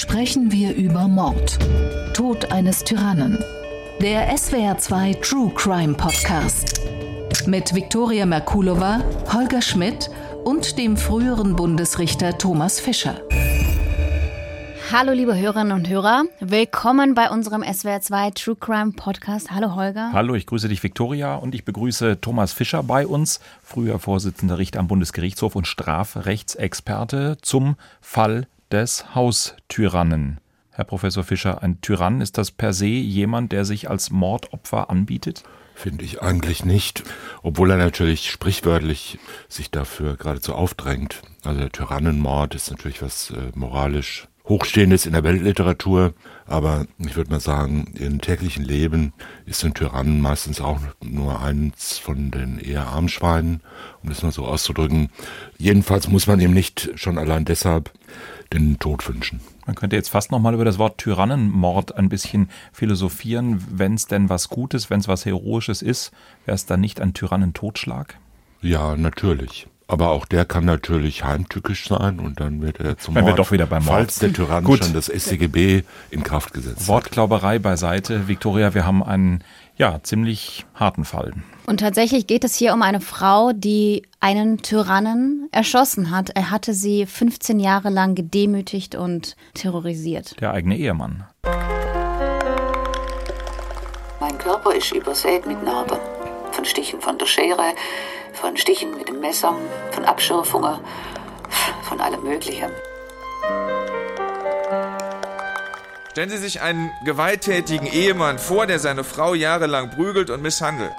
sprechen wir über Mord. Tod eines Tyrannen. Der SWR2 True Crime Podcast. Mit Viktoria Merkulova, Holger Schmidt und dem früheren Bundesrichter Thomas Fischer. Hallo liebe Hörerinnen und Hörer, willkommen bei unserem SWR2 True Crime Podcast. Hallo Holger. Hallo, ich grüße dich Viktoria und ich begrüße Thomas Fischer bei uns, früher Vorsitzender Richter am Bundesgerichtshof und Strafrechtsexperte zum Fall des Haustyrannen. Herr Professor Fischer, ein Tyrann, ist das per se jemand, der sich als Mordopfer anbietet? Finde ich eigentlich nicht, obwohl er natürlich sprichwörtlich sich dafür geradezu aufdrängt. Also der Tyrannenmord ist natürlich was äh, moralisch Hochstehendes in der Weltliteratur, aber ich würde mal sagen, im täglichen Leben ist ein Tyrann meistens auch nur eins von den eher Armschweinen, um das mal so auszudrücken. Jedenfalls muss man ihm nicht schon allein deshalb den Tod wünschen. Man könnte jetzt fast nochmal über das Wort Tyrannenmord ein bisschen philosophieren. Wenn es denn was Gutes, wenn es was Heroisches ist, wäre es dann nicht ein Tyrannentotschlag? Ja, natürlich. Aber auch der kann natürlich heimtückisch sein und dann wird er zum Wenn Mord, wir doch wieder beim Mord. falls der Tyrann Gut. schon das StGB in Kraft gesetzt Wortglauberei hat. beiseite. Viktoria, wir haben einen ja, ziemlich harten Fall. Und tatsächlich geht es hier um eine Frau, die einen Tyrannen erschossen hat. Er hatte sie 15 Jahre lang gedemütigt und terrorisiert. Der eigene Ehemann. Mein Körper ist übersät mit Narben. Von Stichen von der Schere, von Stichen mit dem Messer, von Abschürfungen, von allem Möglichen. Stellen Sie sich einen gewalttätigen Ehemann vor, der seine Frau jahrelang prügelt und misshandelt.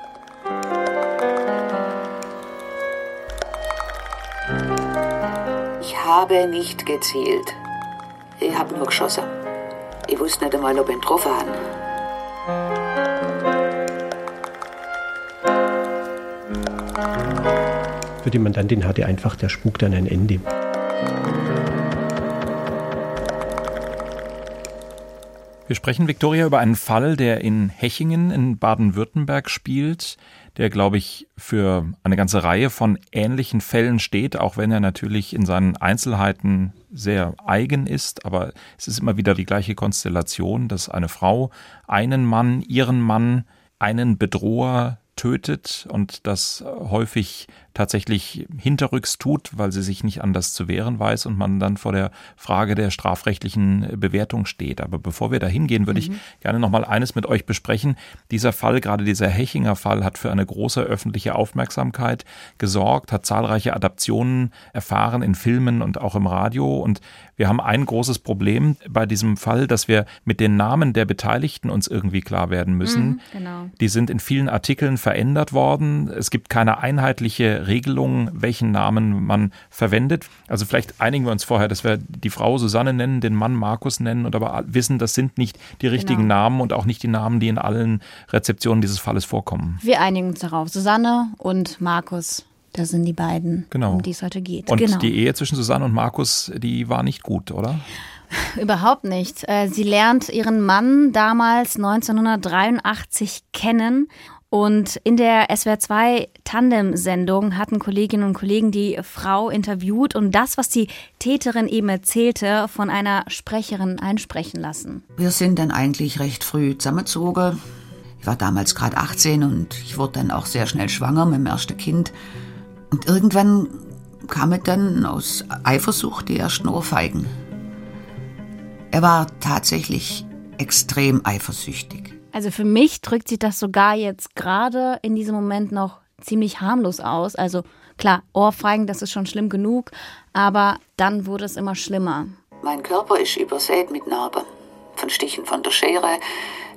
Habe nicht gezielt. Ich habe nur geschossen. Ich wusste nicht einmal, ob ich ihn getroffen habe. Für die Mandantin hatte einfach der Spuk dann ein Ende. Wir sprechen, Viktoria, über einen Fall, der in Hechingen in Baden-Württemberg spielt, der, glaube ich, für eine ganze Reihe von ähnlichen Fällen steht, auch wenn er natürlich in seinen Einzelheiten sehr eigen ist. Aber es ist immer wieder die gleiche Konstellation, dass eine Frau einen Mann, ihren Mann, einen Bedroher tötet und das häufig tatsächlich hinterrücks tut, weil sie sich nicht anders zu wehren weiß und man dann vor der Frage der strafrechtlichen Bewertung steht. Aber bevor wir da hingehen, würde mhm. ich gerne noch mal eines mit euch besprechen. Dieser Fall, gerade dieser Hechinger Fall, hat für eine große öffentliche Aufmerksamkeit gesorgt, hat zahlreiche Adaptionen erfahren in Filmen und auch im Radio. Und wir haben ein großes Problem bei diesem Fall, dass wir mit den Namen der Beteiligten uns irgendwie klar werden müssen. Mhm, genau. Die sind in vielen Artikeln verändert worden. Es gibt keine einheitliche Regelungen, welchen Namen man verwendet. Also vielleicht einigen wir uns vorher, dass wir die Frau Susanne nennen, den Mann Markus nennen und aber wissen, das sind nicht die richtigen genau. Namen und auch nicht die Namen, die in allen Rezeptionen dieses Falles vorkommen. Wir einigen uns darauf. Susanne und Markus. Das sind die beiden, genau. um die es heute geht. Und genau. die Ehe zwischen Susanne und Markus, die war nicht gut, oder? Überhaupt nicht. Äh, sie lernt ihren Mann damals 1983 kennen und in der SWR2 Tandem-Sendung hatten Kolleginnen und Kollegen die Frau interviewt und das, was die Täterin eben erzählte, von einer Sprecherin einsprechen lassen. Wir sind dann eigentlich recht früh zusammengezogen. Ich war damals gerade 18 und ich wurde dann auch sehr schnell schwanger mit dem ersten Kind. Und irgendwann kam es dann aus Eifersucht die ersten Ohrfeigen. Er war tatsächlich extrem eifersüchtig. Also für mich drückt sich das sogar jetzt gerade in diesem Moment noch ziemlich harmlos aus. Also klar, Ohrfeigen, das ist schon schlimm genug, aber dann wurde es immer schlimmer. Mein Körper ist übersät mit Narben. Von Stichen von der Schere,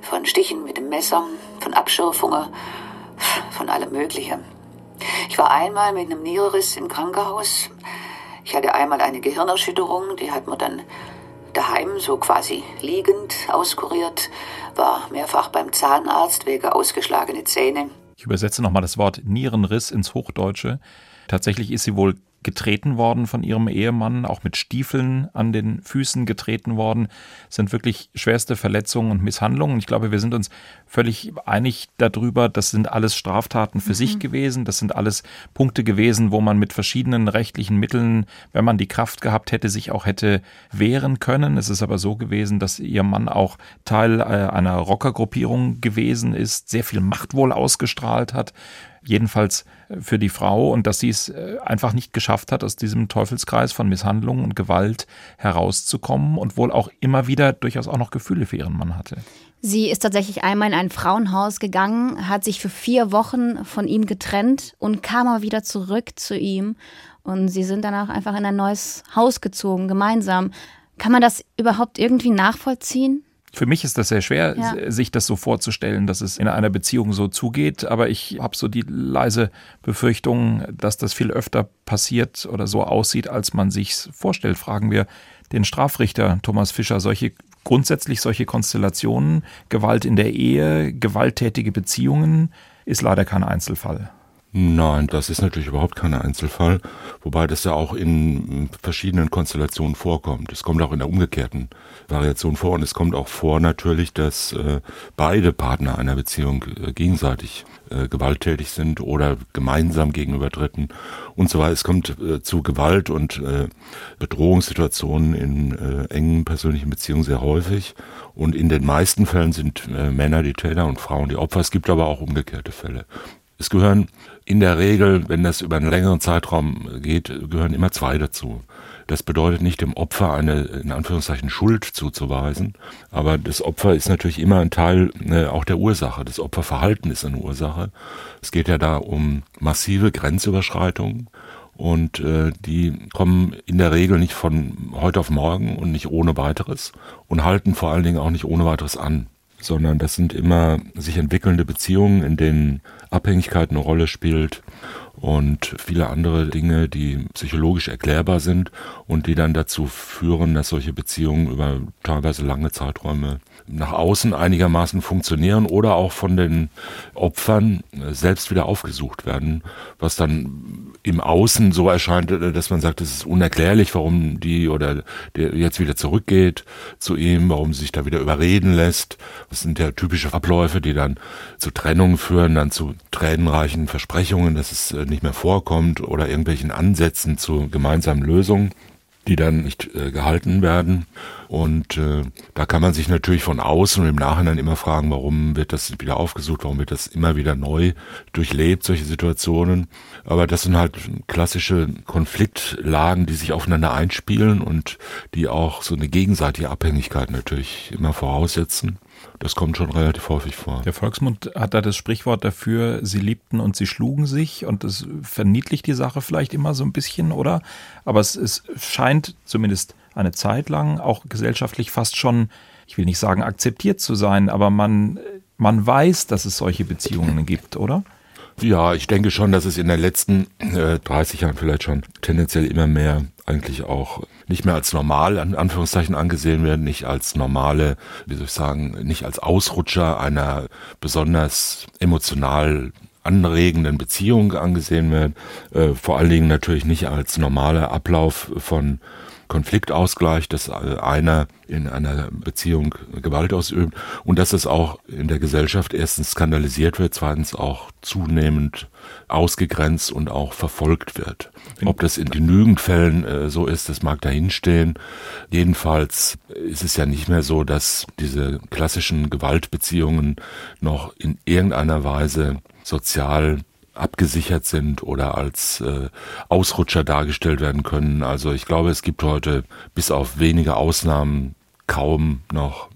von Stichen mit dem Messer, von Abschürfungen, von allem Möglichen. Ich war einmal mit einem Nierenriss im Krankenhaus. Ich hatte einmal eine Gehirnerschütterung, die hat man dann daheim so quasi liegend auskuriert war mehrfach beim Zahnarzt wegen ausgeschlagene Zähne. Ich übersetze nochmal das Wort Nierenriss ins Hochdeutsche. Tatsächlich ist sie wohl getreten worden von ihrem Ehemann, auch mit Stiefeln an den Füßen getreten worden. Das sind wirklich schwerste Verletzungen und Misshandlungen. Ich glaube, wir sind uns völlig einig darüber, das sind alles Straftaten für mhm. sich gewesen. Das sind alles Punkte gewesen, wo man mit verschiedenen rechtlichen Mitteln, wenn man die Kraft gehabt hätte, sich auch hätte wehren können. Es ist aber so gewesen, dass ihr Mann auch Teil äh, einer Rockergruppierung gewesen ist, sehr viel Macht wohl ausgestrahlt hat jedenfalls für die Frau und dass sie es äh, einfach nicht geschafft hat, aus diesem Teufelskreis von Misshandlungen und Gewalt herauszukommen und wohl auch immer wieder durchaus auch noch Gefühle für ihren Mann hatte. Sie ist tatsächlich einmal in ein Frauenhaus gegangen, hat sich für vier Wochen von ihm getrennt und kam aber wieder zurück zu ihm. Und sie sind danach einfach in ein neues Haus gezogen, gemeinsam. Kann man das überhaupt irgendwie nachvollziehen? Für mich ist das sehr schwer, ja. sich das so vorzustellen, dass es in einer Beziehung so zugeht. Aber ich habe so die leise Befürchtung, dass das viel öfter passiert oder so aussieht, als man sich vorstellt. Fragen wir den Strafrichter Thomas Fischer. Solche grundsätzlich solche Konstellationen, Gewalt in der Ehe, gewalttätige Beziehungen, ist leider kein Einzelfall. Nein, das ist natürlich überhaupt kein Einzelfall, wobei das ja auch in verschiedenen Konstellationen vorkommt. Es kommt auch in der umgekehrten Variation vor und es kommt auch vor natürlich, dass äh, beide Partner einer Beziehung äh, gegenseitig äh, gewalttätig sind oder gemeinsam gegenüber Dritten und so weiter. Es kommt äh, zu Gewalt und äh, Bedrohungssituationen in äh, engen persönlichen Beziehungen sehr häufig und in den meisten Fällen sind Männer die Täter und Frauen die Opfer. Es gibt aber auch umgekehrte Fälle. Es gehören in der Regel, wenn das über einen längeren Zeitraum geht, gehören immer zwei dazu. Das bedeutet nicht dem Opfer eine, in Anführungszeichen, Schuld zuzuweisen, aber das Opfer ist natürlich immer ein Teil äh, auch der Ursache. Das Opferverhalten ist eine Ursache. Es geht ja da um massive Grenzüberschreitungen und äh, die kommen in der Regel nicht von heute auf morgen und nicht ohne weiteres und halten vor allen Dingen auch nicht ohne weiteres an sondern das sind immer sich entwickelnde Beziehungen, in denen Abhängigkeit eine Rolle spielt und viele andere Dinge, die psychologisch erklärbar sind und die dann dazu führen, dass solche Beziehungen über teilweise lange Zeiträume nach außen einigermaßen funktionieren oder auch von den Opfern selbst wieder aufgesucht werden, was dann im Außen so erscheint, dass man sagt, es ist unerklärlich, warum die oder der jetzt wieder zurückgeht zu ihm, warum sie sich da wieder überreden lässt. Das sind ja typische Abläufe, die dann zu Trennungen führen, dann zu tränenreichen Versprechungen, dass es äh, nicht mehr vorkommt oder irgendwelchen Ansätzen zu gemeinsamen Lösungen die dann nicht äh, gehalten werden. Und äh, da kann man sich natürlich von außen und im Nachhinein immer fragen, warum wird das wieder aufgesucht, warum wird das immer wieder neu durchlebt, solche Situationen. Aber das sind halt klassische Konfliktlagen, die sich aufeinander einspielen und die auch so eine gegenseitige Abhängigkeit natürlich immer voraussetzen. Das kommt schon relativ häufig vor. Der Volksmund hat da das Sprichwort dafür, sie liebten und sie schlugen sich und das verniedlicht die Sache vielleicht immer so ein bisschen, oder? Aber es, es scheint zumindest eine Zeit lang auch gesellschaftlich fast schon, ich will nicht sagen akzeptiert zu sein, aber man, man weiß, dass es solche Beziehungen gibt, oder? Ja, ich denke schon, dass es in den letzten äh, 30 Jahren vielleicht schon tendenziell immer mehr eigentlich auch nicht mehr als normal, an Anführungszeichen, angesehen werden, nicht als normale, wie soll ich sagen, nicht als Ausrutscher einer besonders emotional anregenden Beziehung angesehen werden, äh, vor allen Dingen natürlich nicht als normaler Ablauf von Konfliktausgleich, dass einer in einer Beziehung Gewalt ausübt und dass es auch in der Gesellschaft erstens skandalisiert wird, zweitens auch zunehmend ausgegrenzt und auch verfolgt wird. Ob das in genügend Fällen äh, so ist, das mag dahinstehen. Jedenfalls ist es ja nicht mehr so, dass diese klassischen Gewaltbeziehungen noch in irgendeiner Weise sozial abgesichert sind oder als äh, Ausrutscher dargestellt werden können. Also ich glaube, es gibt heute bis auf wenige Ausnahmen kaum noch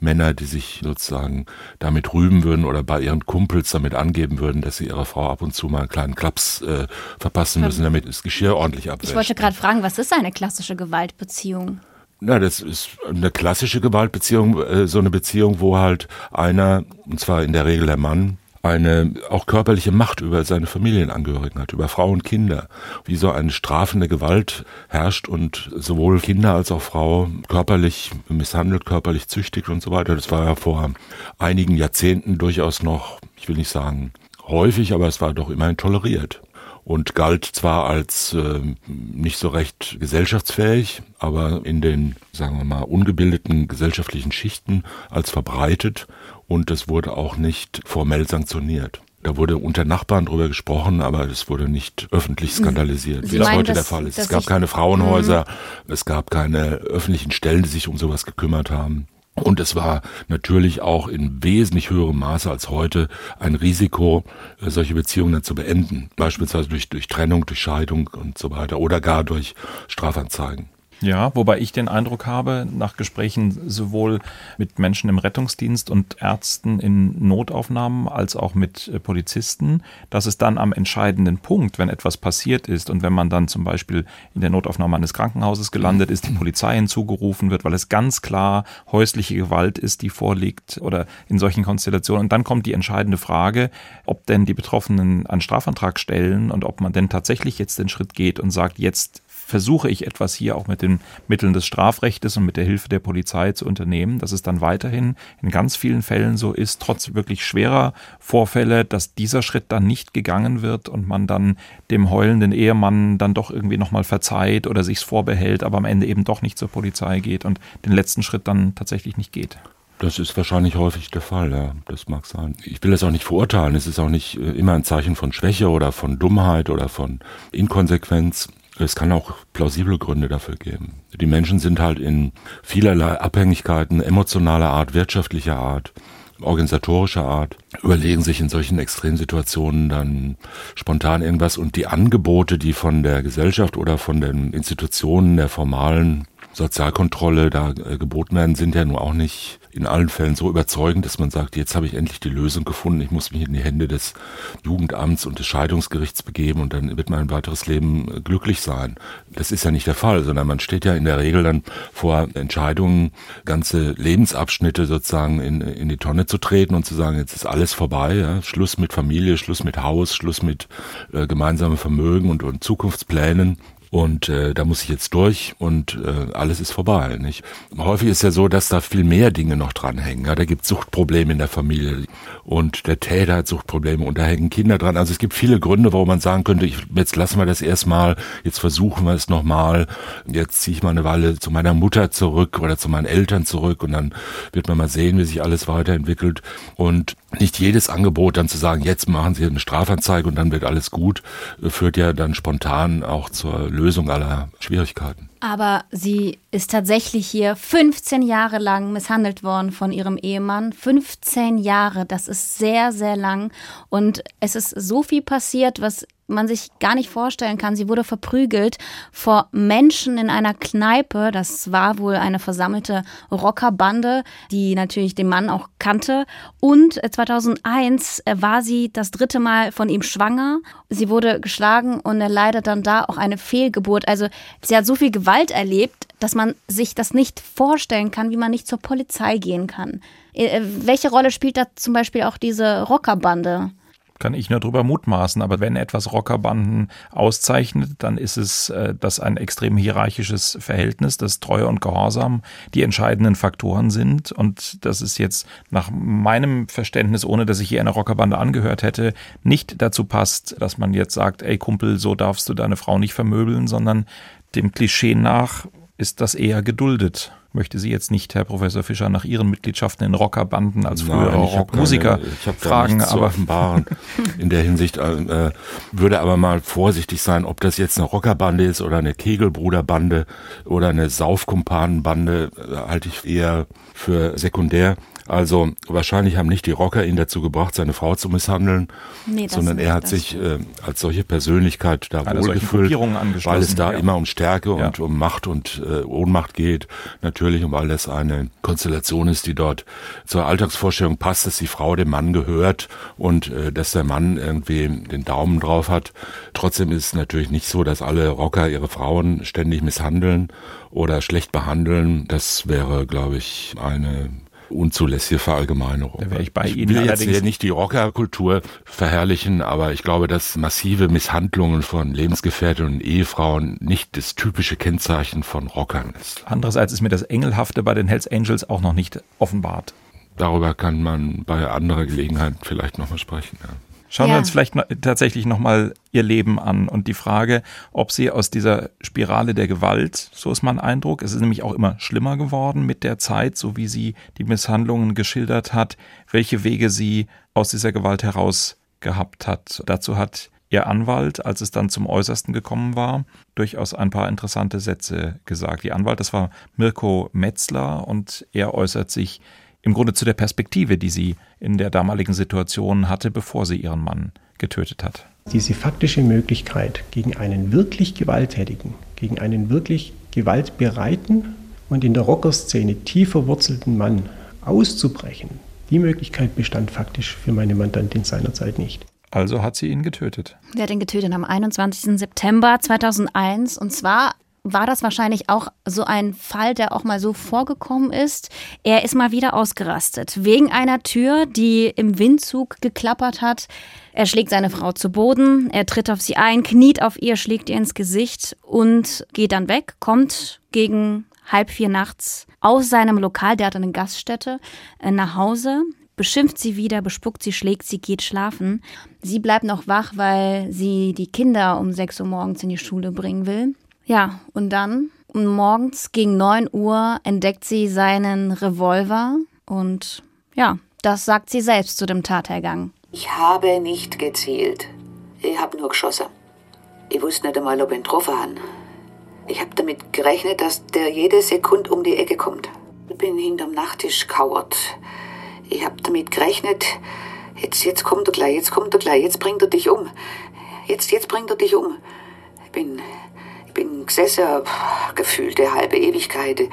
Männer, die sich sozusagen damit rühmen würden oder bei ihren Kumpels damit angeben würden, dass sie ihrer Frau ab und zu mal einen kleinen Klaps äh, verpassen müssen, damit das Geschirr ordentlich abwäscht. Ich wollte gerade fragen, was ist eine klassische Gewaltbeziehung? Na, das ist eine klassische Gewaltbeziehung, äh, so eine Beziehung, wo halt einer, und zwar in der Regel der Mann, eine auch körperliche Macht über seine Familienangehörigen hat, über Frau und Kinder, wie so eine strafende Gewalt herrscht und sowohl Kinder als auch Frau körperlich misshandelt, körperlich züchtigt und so weiter. Das war ja vor einigen Jahrzehnten durchaus noch, ich will nicht sagen häufig, aber es war doch immerhin toleriert. und galt zwar als äh, nicht so recht gesellschaftsfähig, aber in den, sagen wir mal, ungebildeten gesellschaftlichen Schichten als verbreitet und es wurde auch nicht formell sanktioniert. Da wurde unter Nachbarn drüber gesprochen, aber es wurde nicht öffentlich skandalisiert, Sie wie das meinen, heute der dass- Fall ist. Es gab keine Frauenhäuser, es gab keine öffentlichen Stellen, die sich um sowas gekümmert haben. Und es war natürlich auch in wesentlich höherem Maße als heute ein Risiko, äh, solche Beziehungen dann zu beenden. Beispielsweise durch, durch Trennung, durch Scheidung und so weiter oder gar durch Strafanzeigen. Ja, wobei ich den Eindruck habe, nach Gesprächen sowohl mit Menschen im Rettungsdienst und Ärzten in Notaufnahmen als auch mit äh, Polizisten, dass es dann am entscheidenden Punkt, wenn etwas passiert ist und wenn man dann zum Beispiel in der Notaufnahme eines Krankenhauses gelandet ist, die Polizei hinzugerufen wird, weil es ganz klar häusliche Gewalt ist, die vorliegt oder in solchen Konstellationen. Und dann kommt die entscheidende Frage, ob denn die Betroffenen einen Strafantrag stellen und ob man denn tatsächlich jetzt den Schritt geht und sagt, jetzt versuche ich etwas hier auch mit den Mitteln des Strafrechtes und mit der Hilfe der Polizei zu unternehmen, dass es dann weiterhin in ganz vielen Fällen so ist, trotz wirklich schwerer Vorfälle, dass dieser Schritt dann nicht gegangen wird und man dann dem heulenden Ehemann dann doch irgendwie nochmal verzeiht oder sich's vorbehält, aber am Ende eben doch nicht zur Polizei geht und den letzten Schritt dann tatsächlich nicht geht. Das ist wahrscheinlich häufig der Fall, ja. Das mag sein. Ich will das auch nicht verurteilen. Es ist auch nicht äh, immer ein Zeichen von Schwäche oder von Dummheit oder von Inkonsequenz. Es kann auch plausible Gründe dafür geben. Die Menschen sind halt in vielerlei Abhängigkeiten emotionaler Art, wirtschaftlicher Art, organisatorischer Art, überlegen sich in solchen Extremsituationen dann spontan irgendwas und die Angebote, die von der Gesellschaft oder von den Institutionen der formalen Sozialkontrolle da äh, geboten werden, sind ja nun auch nicht in allen Fällen so überzeugend, dass man sagt, jetzt habe ich endlich die Lösung gefunden, ich muss mich in die Hände des Jugendamts und des Scheidungsgerichts begeben und dann wird mein weiteres Leben äh, glücklich sein. Das ist ja nicht der Fall, sondern man steht ja in der Regel dann vor Entscheidungen, ganze Lebensabschnitte sozusagen in, in die Tonne zu treten und zu sagen, jetzt ist alles vorbei, ja? Schluss mit Familie, Schluss mit Haus, Schluss mit äh, gemeinsamem Vermögen und, und Zukunftsplänen. Und äh, da muss ich jetzt durch und äh, alles ist vorbei. Nicht? Häufig ist ja so, dass da viel mehr Dinge noch dranhängen. Ja? Da gibt Suchtprobleme in der Familie und der Täter hat Suchtprobleme und da hängen Kinder dran. Also es gibt viele Gründe, warum man sagen könnte, ich, jetzt lassen wir das erstmal, jetzt versuchen wir es nochmal, jetzt ziehe ich mal eine Weile zu meiner Mutter zurück oder zu meinen Eltern zurück und dann wird man mal sehen, wie sich alles weiterentwickelt. Und nicht jedes Angebot dann zu sagen, jetzt machen Sie eine Strafanzeige und dann wird alles gut, äh, führt ja dann spontan auch zur Lösung aller Schwierigkeiten. Aber sie ist tatsächlich hier 15 Jahre lang misshandelt worden von ihrem Ehemann. 15 Jahre, das ist sehr, sehr lang. Und es ist so viel passiert, was man sich gar nicht vorstellen kann. Sie wurde verprügelt vor Menschen in einer Kneipe. Das war wohl eine versammelte Rockerbande, die natürlich den Mann auch kannte. Und 2001 war sie das dritte Mal von ihm schwanger. Sie wurde geschlagen und er leidet dann da auch eine Fehlgeburt. Also sie hat so viel Gewalt erlebt, dass man sich das nicht vorstellen kann, wie man nicht zur Polizei gehen kann. Äh, Welche Rolle spielt da zum Beispiel auch diese Rockerbande? Kann ich nur drüber mutmaßen. Aber wenn etwas Rockerbanden auszeichnet, dann ist es äh, das ein extrem hierarchisches Verhältnis, dass Treue und Gehorsam die entscheidenden Faktoren sind. Und das ist jetzt nach meinem Verständnis, ohne dass ich hier einer Rockerbande angehört hätte, nicht dazu passt, dass man jetzt sagt, ey Kumpel, so darfst du deine Frau nicht vermöbeln, sondern dem Klischee nach ist das eher geduldet. Möchte Sie jetzt nicht, Herr Professor Fischer, nach Ihren Mitgliedschaften in Rockerbanden als früherer ich Rockmusiker ich fragen, zu aber offenbaren in der Hinsicht äh, würde aber mal vorsichtig sein, ob das jetzt eine Rockerbande ist oder eine Kegelbruderbande oder eine Saufkumpanenbande, äh, halte ich eher für sekundär. Also wahrscheinlich haben nicht die Rocker ihn dazu gebracht, seine Frau zu misshandeln, Nee, das sondern nicht, er hat das- sich äh, als solche Persönlichkeit da solchen wohlgefühlt, weil es da ja. immer um Stärke Ja. und um Macht und äh, Ohnmacht geht. Natürlich, und weil das eine Konstellation ist, die dort zur Alltagsvorstellung passt, dass die Frau dem Mann gehört und äh, dass der Mann irgendwie den Daumen drauf hat. Trotzdem ist es natürlich nicht so, dass alle Rocker ihre Frauen ständig misshandeln oder schlecht behandeln. Das wäre, glaube ich, eine unzulässige Verallgemeinerung. Da wäre ich bei ich Ihnen will jetzt hier nicht die Rockerkultur verherrlichen, aber ich glaube, dass massive Misshandlungen von Lebensgefährtinnen und Ehefrauen nicht das typische Kennzeichen von Rockern ist. Andererseits ist mir das Engelhafte bei den Hells Angels auch noch nicht offenbart. Darüber kann man bei anderer Gelegenheit vielleicht nochmal sprechen. Ja. Schauen Ja. wir uns vielleicht noch, tatsächlich nochmal ihr Leben an und die Frage, ob sie aus dieser Spirale der Gewalt, so ist mein Eindruck, es ist nämlich auch immer schlimmer geworden mit der Zeit, so wie sie die Misshandlungen geschildert hat, welche Wege sie aus dieser Gewalt heraus gehabt hat. Dazu hat ihr Anwalt, als es dann zum Äußersten gekommen war, durchaus ein paar interessante Sätze gesagt. Ihr Anwalt, das war Mirko Metzler und er äußert sich im Grunde zu der Perspektive, die sie in der damaligen Situation hatte, bevor sie ihren Mann getötet hat. Diese faktische Möglichkeit, gegen einen wirklich Gewalttätigen, gegen einen wirklich gewaltbereiten und in der Rockerszene tief verwurzelten Mann auszubrechen, die Möglichkeit bestand faktisch für meine Mandantin seinerzeit nicht. Also hat sie ihn getötet. Der hat ihn getötet am 21. September 2001. Und zwar war das wahrscheinlich auch so ein Fall, der auch mal so vorgekommen ist. Er ist mal wieder ausgerastet. Wegen einer Tür, die im Windzug geklappert hat. Er schlägt seine Frau zu Boden, er tritt auf sie ein, kniet auf ihr, schlägt ihr ins Gesicht und geht dann weg, kommt gegen halb vier nachts aus seinem Lokal, der hat eine Gaststätte, äh, nach Hause, beschimpft sie wieder, bespuckt sie, schlägt sie, geht schlafen. Sie bleibt noch wach, weil sie die Kinder um 6 Uhr morgens in die Schule bringen will. Ja, und dann morgens gegen 9 Uhr entdeckt sie seinen Revolver und ja, das sagt sie selbst zu dem Tathergang. Ich habe nicht gezielt. Ich habe nur geschossen. Ich wusste nicht einmal, ob ich ihn getroffen habe. Ich habe damit gerechnet, dass der jede Sekunde um die Ecke kommt. Ich bin hinterm Nachttisch kauert. Ich habe damit gerechnet, jetzt, jetzt kommt er gleich, jetzt kommt er gleich, jetzt bringt er dich um. Jetzt, jetzt bringt er dich um. Ich bin gesessen, gefühlte halbe Ewigkeit.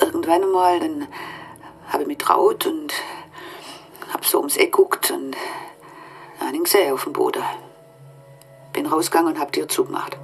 Irgendwann einmal, dann habe ich mich traut und hab so ums Eck guckt und ihn gesehen auf dem Boden. Bin rausgegangen und hab die Tür zugemacht.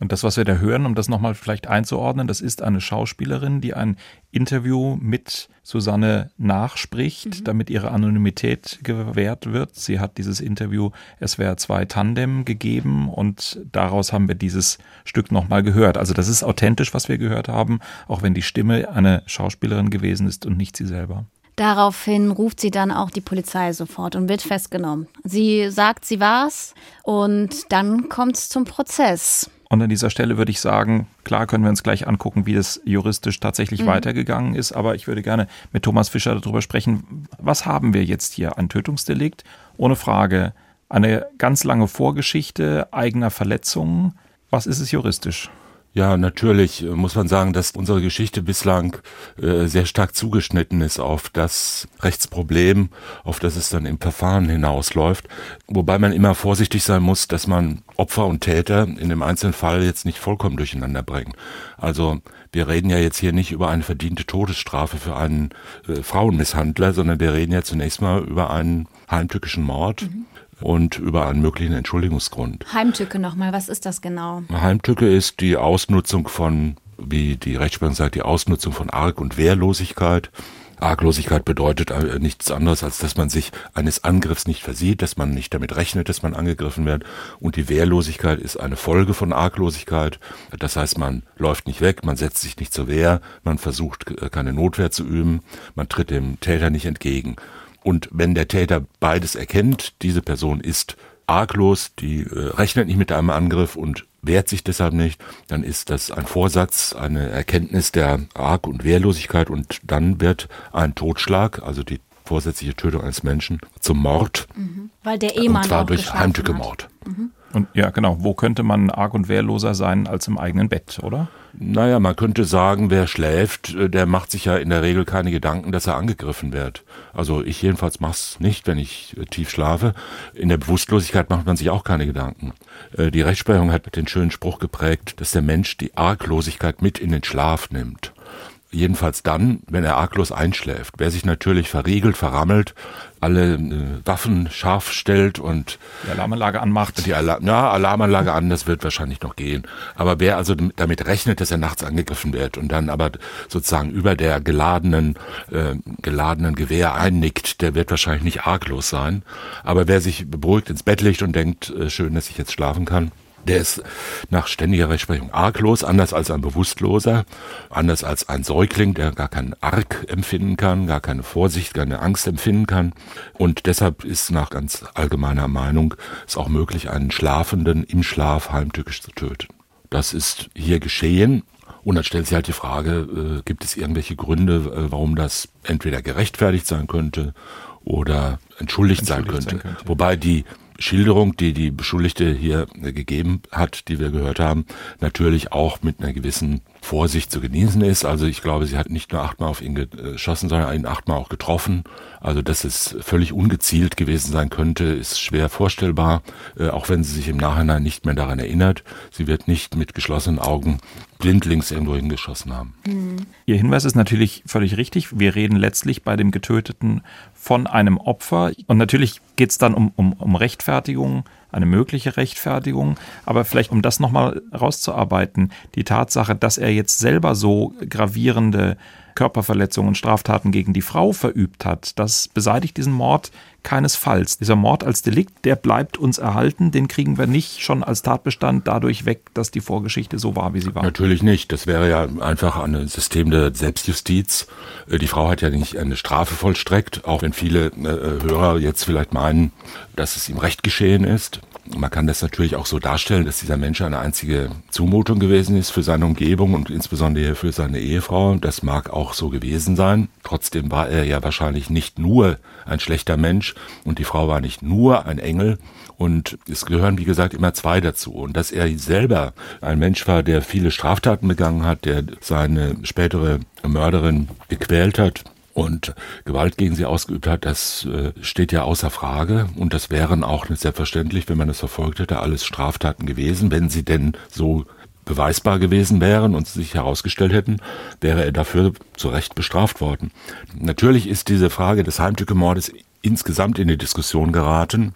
Und das, was wir da hören, um das nochmal vielleicht einzuordnen, das ist eine Schauspielerin, die ein Interview mit Susanne nachspricht, damit ihre Anonymität gewährt wird. Sie hat dieses Interview SWR 2 Tandem gegeben und daraus haben wir dieses Stück nochmal gehört. Also das ist authentisch, was wir gehört haben, auch wenn die Stimme eine Schauspielerin gewesen ist und nicht sie selber. Daraufhin ruft sie dann auch die Polizei sofort und wird festgenommen. Sie sagt, sie war's und dann kommt's zum Prozess. Und an dieser Stelle würde ich sagen, klar können wir uns gleich angucken, wie das juristisch tatsächlich weitergegangen ist, aber ich würde gerne mit Thomas Fischer darüber sprechen, was haben wir jetzt hier? Ein Tötungsdelikt? Ohne Frage. Eine ganz lange Vorgeschichte eigener Verletzungen. Was ist es juristisch? Ja, natürlich äh, muss man sagen, dass unsere Geschichte bislang äh, sehr stark zugeschnitten ist auf das Rechtsproblem, auf das es dann im Verfahren hinausläuft. Wobei man immer vorsichtig sein muss, dass man Opfer und Täter in dem einzelnen Fall jetzt nicht vollkommen durcheinander bringt. Also wir reden ja jetzt hier nicht über eine verdiente Todesstrafe für einen äh, Frauenmisshandler, sondern wir reden ja zunächst mal über einen heimtückischen Mord. Und über einen möglichen Entschuldigungsgrund. Heimtücke nochmal, was ist das genau? Heimtücke ist die Ausnutzung von, wie die Rechtsprechung sagt, die Ausnutzung von Arg- und Wehrlosigkeit. Arglosigkeit bedeutet äh, nichts anderes, als dass man sich eines Angriffs nicht versieht, dass man nicht damit rechnet, dass man angegriffen wird. Und die Wehrlosigkeit ist eine Folge von Arglosigkeit. Das heißt, man läuft nicht weg, man setzt sich nicht zur Wehr, man versucht äh, keine Notwehr zu üben, man tritt dem Täter nicht entgegen. Und wenn der Täter beides erkennt, diese Person ist arglos, die äh, rechnet nicht mit einem Angriff und wehrt sich deshalb nicht, dann ist das ein Vorsatz, eine Erkenntnis der Arg- und Wehrlosigkeit und dann wird ein Totschlag, also die vorsätzliche Tötung eines Menschen, zum Mord. Weil der Ehemann und zwar durch geschlafen hat. Und ja, genau, wo könnte man arg und wehrloser sein als im eigenen Bett, oder? Naja, man könnte sagen, wer schläft, äh, der macht sich ja in der Regel keine Gedanken, dass er angegriffen wird. Also ich jedenfalls mach's nicht, wenn ich äh, tief schlafe. In der Bewusstlosigkeit macht man sich auch keine Gedanken. Äh, Die Rechtsprechung hat den schönen Spruch geprägt, dass der Mensch die Arglosigkeit mit in den Schlaf nimmt. Jedenfalls dann, wenn er arglos einschläft. Wer sich natürlich verriegelt, verrammelt, alle äh, Waffen scharf stellt und Die Alarmanlage anmacht. die Alarm, ja, Alarmanlage an, das wird wahrscheinlich noch gehen. Aber wer also damit rechnet, dass er nachts angegriffen wird und dann aber sozusagen über der geladenen, äh, geladenen Gewehr einnickt, der wird wahrscheinlich nicht arglos sein. Aber wer sich beruhigt ins Bett legt und denkt, äh, schön, dass ich jetzt schlafen kann, Der ist nach ständiger Rechtsprechung arglos, anders als ein Bewusstloser, anders als ein Säugling, der gar keinen Arg empfinden kann, gar keine Vorsicht, keine Angst empfinden kann. Und deshalb ist nach ganz allgemeiner Meinung es auch möglich, einen Schlafenden im Schlaf heimtückisch zu töten. Das ist hier geschehen. Und dann stellt sich halt die Frage, äh, gibt es irgendwelche Gründe, äh, warum das entweder gerechtfertigt sein könnte oder entschuldigt, entschuldigt sein, könnte. sein könnte. Wobei die Schilderung, die die Beschuldigte hier gegeben hat, die wir gehört haben, natürlich auch mit einer gewissen Vorsicht zu genießen ist. Also ich glaube, sie hat nicht nur achtmal auf ihn geschossen, sondern ihn achtmal auch getroffen. Also dass es völlig ungezielt gewesen sein könnte, ist schwer vorstellbar, äh, auch wenn sie sich im Nachhinein nicht mehr daran erinnert. Sie wird nicht mit geschlossenen Augen blindlings irgendwo hingeschossen haben. Mhm. Ihr Hinweis ist natürlich völlig richtig. Wir reden letztlich bei dem Getöteten von einem Opfer. Und natürlich geht es dann um, um, um Rechtfertigung, eine mögliche Rechtfertigung. Aber vielleicht, um das nochmal rauszuarbeiten, die Tatsache, dass er jetzt selber so gravierende Körperverletzungen und Straftaten gegen die Frau verübt hat, das beseitigt diesen Mord keinesfalls. Dieser Mord als Delikt, der bleibt uns erhalten, den kriegen wir nicht schon als Tatbestand dadurch weg, dass die Vorgeschichte so war, wie sie war. Natürlich nicht. Das wäre ja einfach ein System der Selbstjustiz. Äh, die Frau hat ja nicht eine Strafe vollstreckt, auch wenn viele äh, Hörer jetzt vielleicht meinen, dass es ihm recht geschehen ist. Man kann das natürlich auch so darstellen, dass dieser Mensch eine einzige Zumutung gewesen ist für seine Umgebung und insbesondere für seine Ehefrau. Das mag auch so gewesen sein. Trotzdem war er ja wahrscheinlich nicht nur ein schlechter Mensch und die Frau war nicht nur ein Engel. Und es gehören, wie gesagt, immer zwei dazu. Und dass er selber ein Mensch war, der viele Straftaten begangen hat, der seine spätere Mörderin gequält hat, und Gewalt gegen sie ausgeübt hat, das äh, steht ja außer Frage. Und das wären auch nicht selbstverständlich, wenn man es verfolgt hätte, alles Straftaten gewesen. Wenn sie denn so beweisbar gewesen wären und sich herausgestellt hätten, wäre er dafür zu Recht bestraft worden. Natürlich ist diese Frage des Heimtückemordes insgesamt in die Diskussion geraten,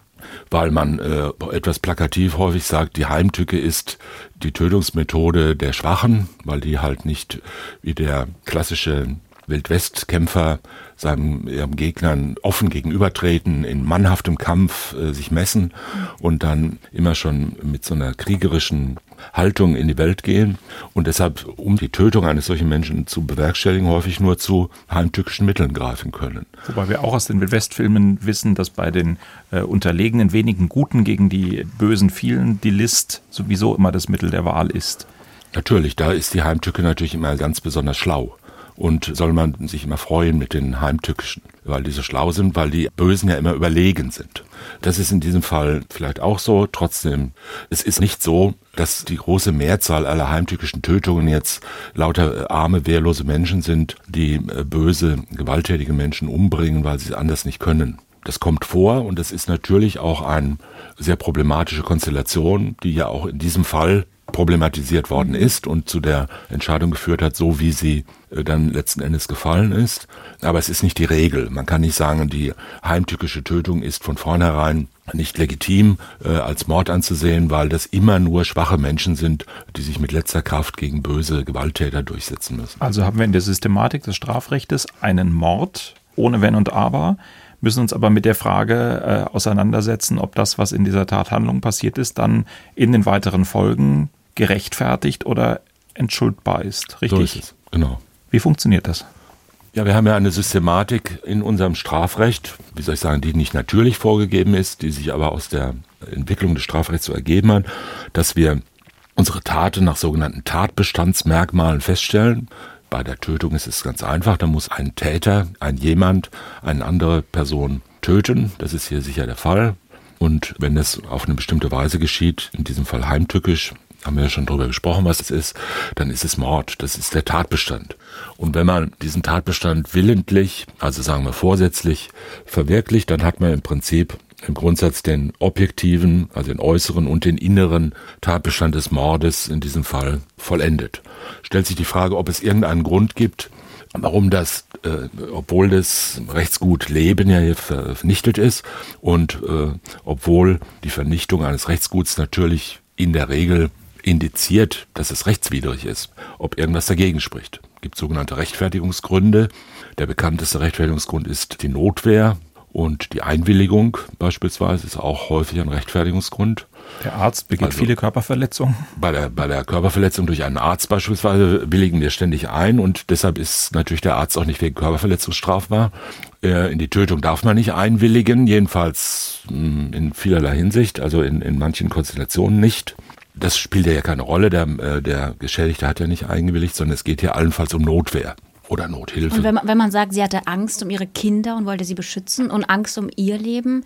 weil man äh, etwas plakativ häufig sagt, die Heimtücke ist die Tötungsmethode der Schwachen, weil die halt nicht wie der klassische Wildwestkämpfer seinem ihrem Gegnern offen gegenübertreten, in mannhaftem Kampf äh, sich messen und dann immer schon mit so einer kriegerischen Haltung in die Welt gehen und deshalb, um die Tötung eines solchen Menschen zu bewerkstelligen, häufig nur zu heimtückischen Mitteln greifen können. Wobei wir auch aus den Wildwestfilmen wissen, dass bei den äh, unterlegenen wenigen Guten gegen die bösen vielen die List sowieso immer das Mittel der Wahl ist. Natürlich, da ist die Heimtücke natürlich immer ganz besonders schlau und soll man sich immer freuen mit den Heimtückischen, weil die so schlau sind, weil die Bösen ja immer überlegen sind. Das ist in diesem Fall vielleicht auch so. Trotzdem, es ist nicht so, dass die große Mehrzahl aller heimtückischen Tötungen jetzt lauter arme, wehrlose Menschen sind, die äh, böse, gewalttätige Menschen umbringen, weil sie es anders nicht können. Das kommt vor und das ist natürlich auch eine sehr problematische Konstellation, die ja auch in diesem Fall problematisiert worden ist und zu der Entscheidung geführt hat, so wie sie äh, dann letzten Endes gefallen ist. Aber es ist nicht die Regel. Man kann nicht sagen, die heimtückische Tötung ist von vornherein nicht legitim äh, als Mord anzusehen, weil das immer nur schwache Menschen sind, die sich mit letzter Kraft gegen böse Gewalttäter durchsetzen müssen. Also haben wir in der Systematik des Strafrechtes einen Mord ohne Wenn und Aber, müssen uns aber mit der Frage äh, auseinandersetzen, ob das, was in dieser Tathandlung passiert ist, dann in den weiteren Folgen gerechtfertigt oder entschuldbar ist. Richtig? So ist es. Genau. Wie funktioniert das? Ja, wir haben ja eine Systematik in unserem Strafrecht, wie soll ich sagen, die nicht natürlich vorgegeben ist, die sich aber aus der Entwicklung des Strafrechts so ergeben hat, dass wir unsere Taten nach sogenannten Tatbestandsmerkmalen feststellen. Bei der Tötung ist es ganz einfach, da muss ein Täter, ein jemand, eine andere Person töten. Das ist hier sicher der Fall. Und wenn das auf eine bestimmte Weise geschieht, in diesem Fall heimtückisch, haben wir ja schon drüber gesprochen, was es ist, dann ist es Mord. Das ist der Tatbestand. Und wenn man diesen Tatbestand willentlich, also sagen wir vorsätzlich, verwirklicht, dann hat man im Prinzip im Grundsatz den objektiven, also den äußeren und den inneren Tatbestand des Mordes in diesem Fall vollendet. Stellt sich die Frage, ob es irgendeinen Grund gibt, warum das, äh, obwohl das Rechtsgut Leben ja hier vernichtet ist und äh, obwohl die Vernichtung eines Rechtsguts natürlich in der Regel indiziert, dass es rechtswidrig ist, ob irgendwas dagegen spricht. Es gibt sogenannte Rechtfertigungsgründe. Der bekannteste Rechtfertigungsgrund ist die Notwehr und die Einwilligung beispielsweise ist auch häufig ein Rechtfertigungsgrund. Der Arzt begeht also, viele Körperverletzungen. Bei der, bei der Körperverletzung durch einen Arzt beispielsweise willigen wir ständig ein und deshalb ist natürlich der Arzt auch nicht wegen Körperverletzung strafbar. In die Tötung darf man nicht einwilligen, jedenfalls hm, in vielerlei Hinsicht, also in, in manchen Konstellationen nicht. Das spielt ja keine Rolle, der, äh, der Geschädigte hat ja nicht eingewilligt, sondern es geht hier allenfalls um Notwehr oder Nothilfe. Und wenn man, wenn man sagt, sie hatte Angst um ihre Kinder und wollte sie beschützen und Angst um ihr Leben,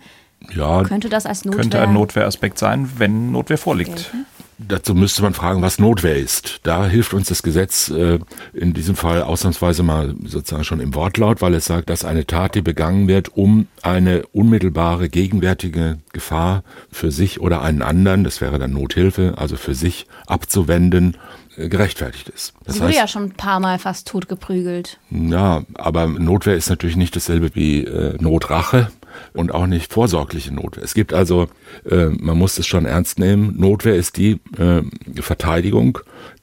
ja, könnte das als Notwehr... Könnte ein Notwehraspekt sein, wenn Notwehr vorliegt. Gelten? Dazu müsste man fragen, was Notwehr ist. Da hilft uns das Gesetz äh, in diesem Fall ausnahmsweise mal sozusagen schon im Wortlaut, weil es sagt, dass eine Tat, die begangen wird, um eine unmittelbare gegenwärtige Gefahr für sich oder einen anderen, das wäre dann Nothilfe, also für sich abzuwenden, äh, gerechtfertigt ist. Das Sie wurde heißt, ja schon ein paar Mal fast tot geprügelt. Ja, aber Notwehr ist natürlich nicht dasselbe wie äh, Notrache und auch nicht vorsorgliche Notwehr. Es gibt also, äh, man muss es schon ernst nehmen, Notwehr ist die äh, Verteidigung,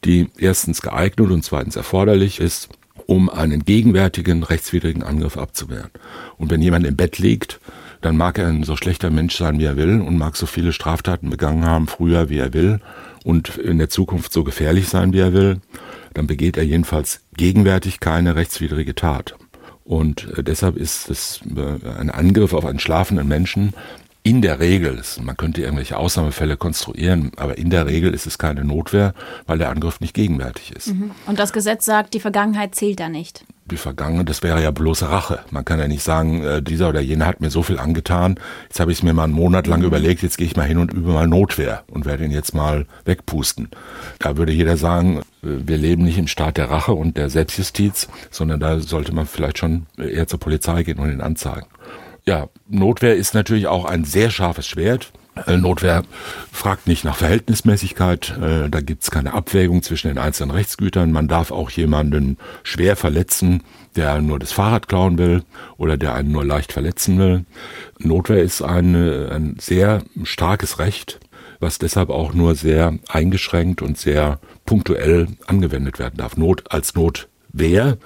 die erstens geeignet und zweitens erforderlich ist, um einen gegenwärtigen rechtswidrigen Angriff abzuwehren. Und wenn jemand im Bett liegt, dann mag er ein so schlechter Mensch sein, wie er will und mag so viele Straftaten begangen haben früher, wie er will und in der Zukunft so gefährlich sein, wie er will, dann begeht er jedenfalls gegenwärtig keine rechtswidrige Tat. Und äh, deshalb ist es äh, ein Angriff auf einen schlafenden Menschen in der Regel, man könnte irgendwelche Ausnahmefälle konstruieren, aber in der Regel ist es keine Notwehr, weil der Angriff nicht gegenwärtig ist. Mhm. Und das Gesetz sagt, die Vergangenheit zählt da nicht. Die Vergangenheit, das wäre ja bloße Rache. Man kann ja nicht sagen, äh, dieser oder jener hat mir so viel angetan, jetzt habe ich es mir mal einen Monat lang überlegt, jetzt gehe ich mal hin und übe mal Notwehr und werde ihn jetzt mal wegpusten. Da würde jeder sagen, wir leben nicht im Staat der Rache und der Selbstjustiz, sondern da sollte man vielleicht schon eher zur Polizei gehen und ihn anzeigen. Ja, Notwehr ist natürlich auch ein sehr scharfes Schwert. Äh, Notwehr fragt nicht nach Verhältnismäßigkeit, äh, da gibt's keine Abwägung zwischen den einzelnen Rechtsgütern. Man darf auch jemanden schwer verletzen, der nur das Fahrrad klauen will oder der einen nur leicht verletzen will. Notwehr ist eine, ein sehr starkes Recht, was deshalb auch nur sehr eingeschränkt und sehr punktuell angewendet werden darf. Not als Notwehr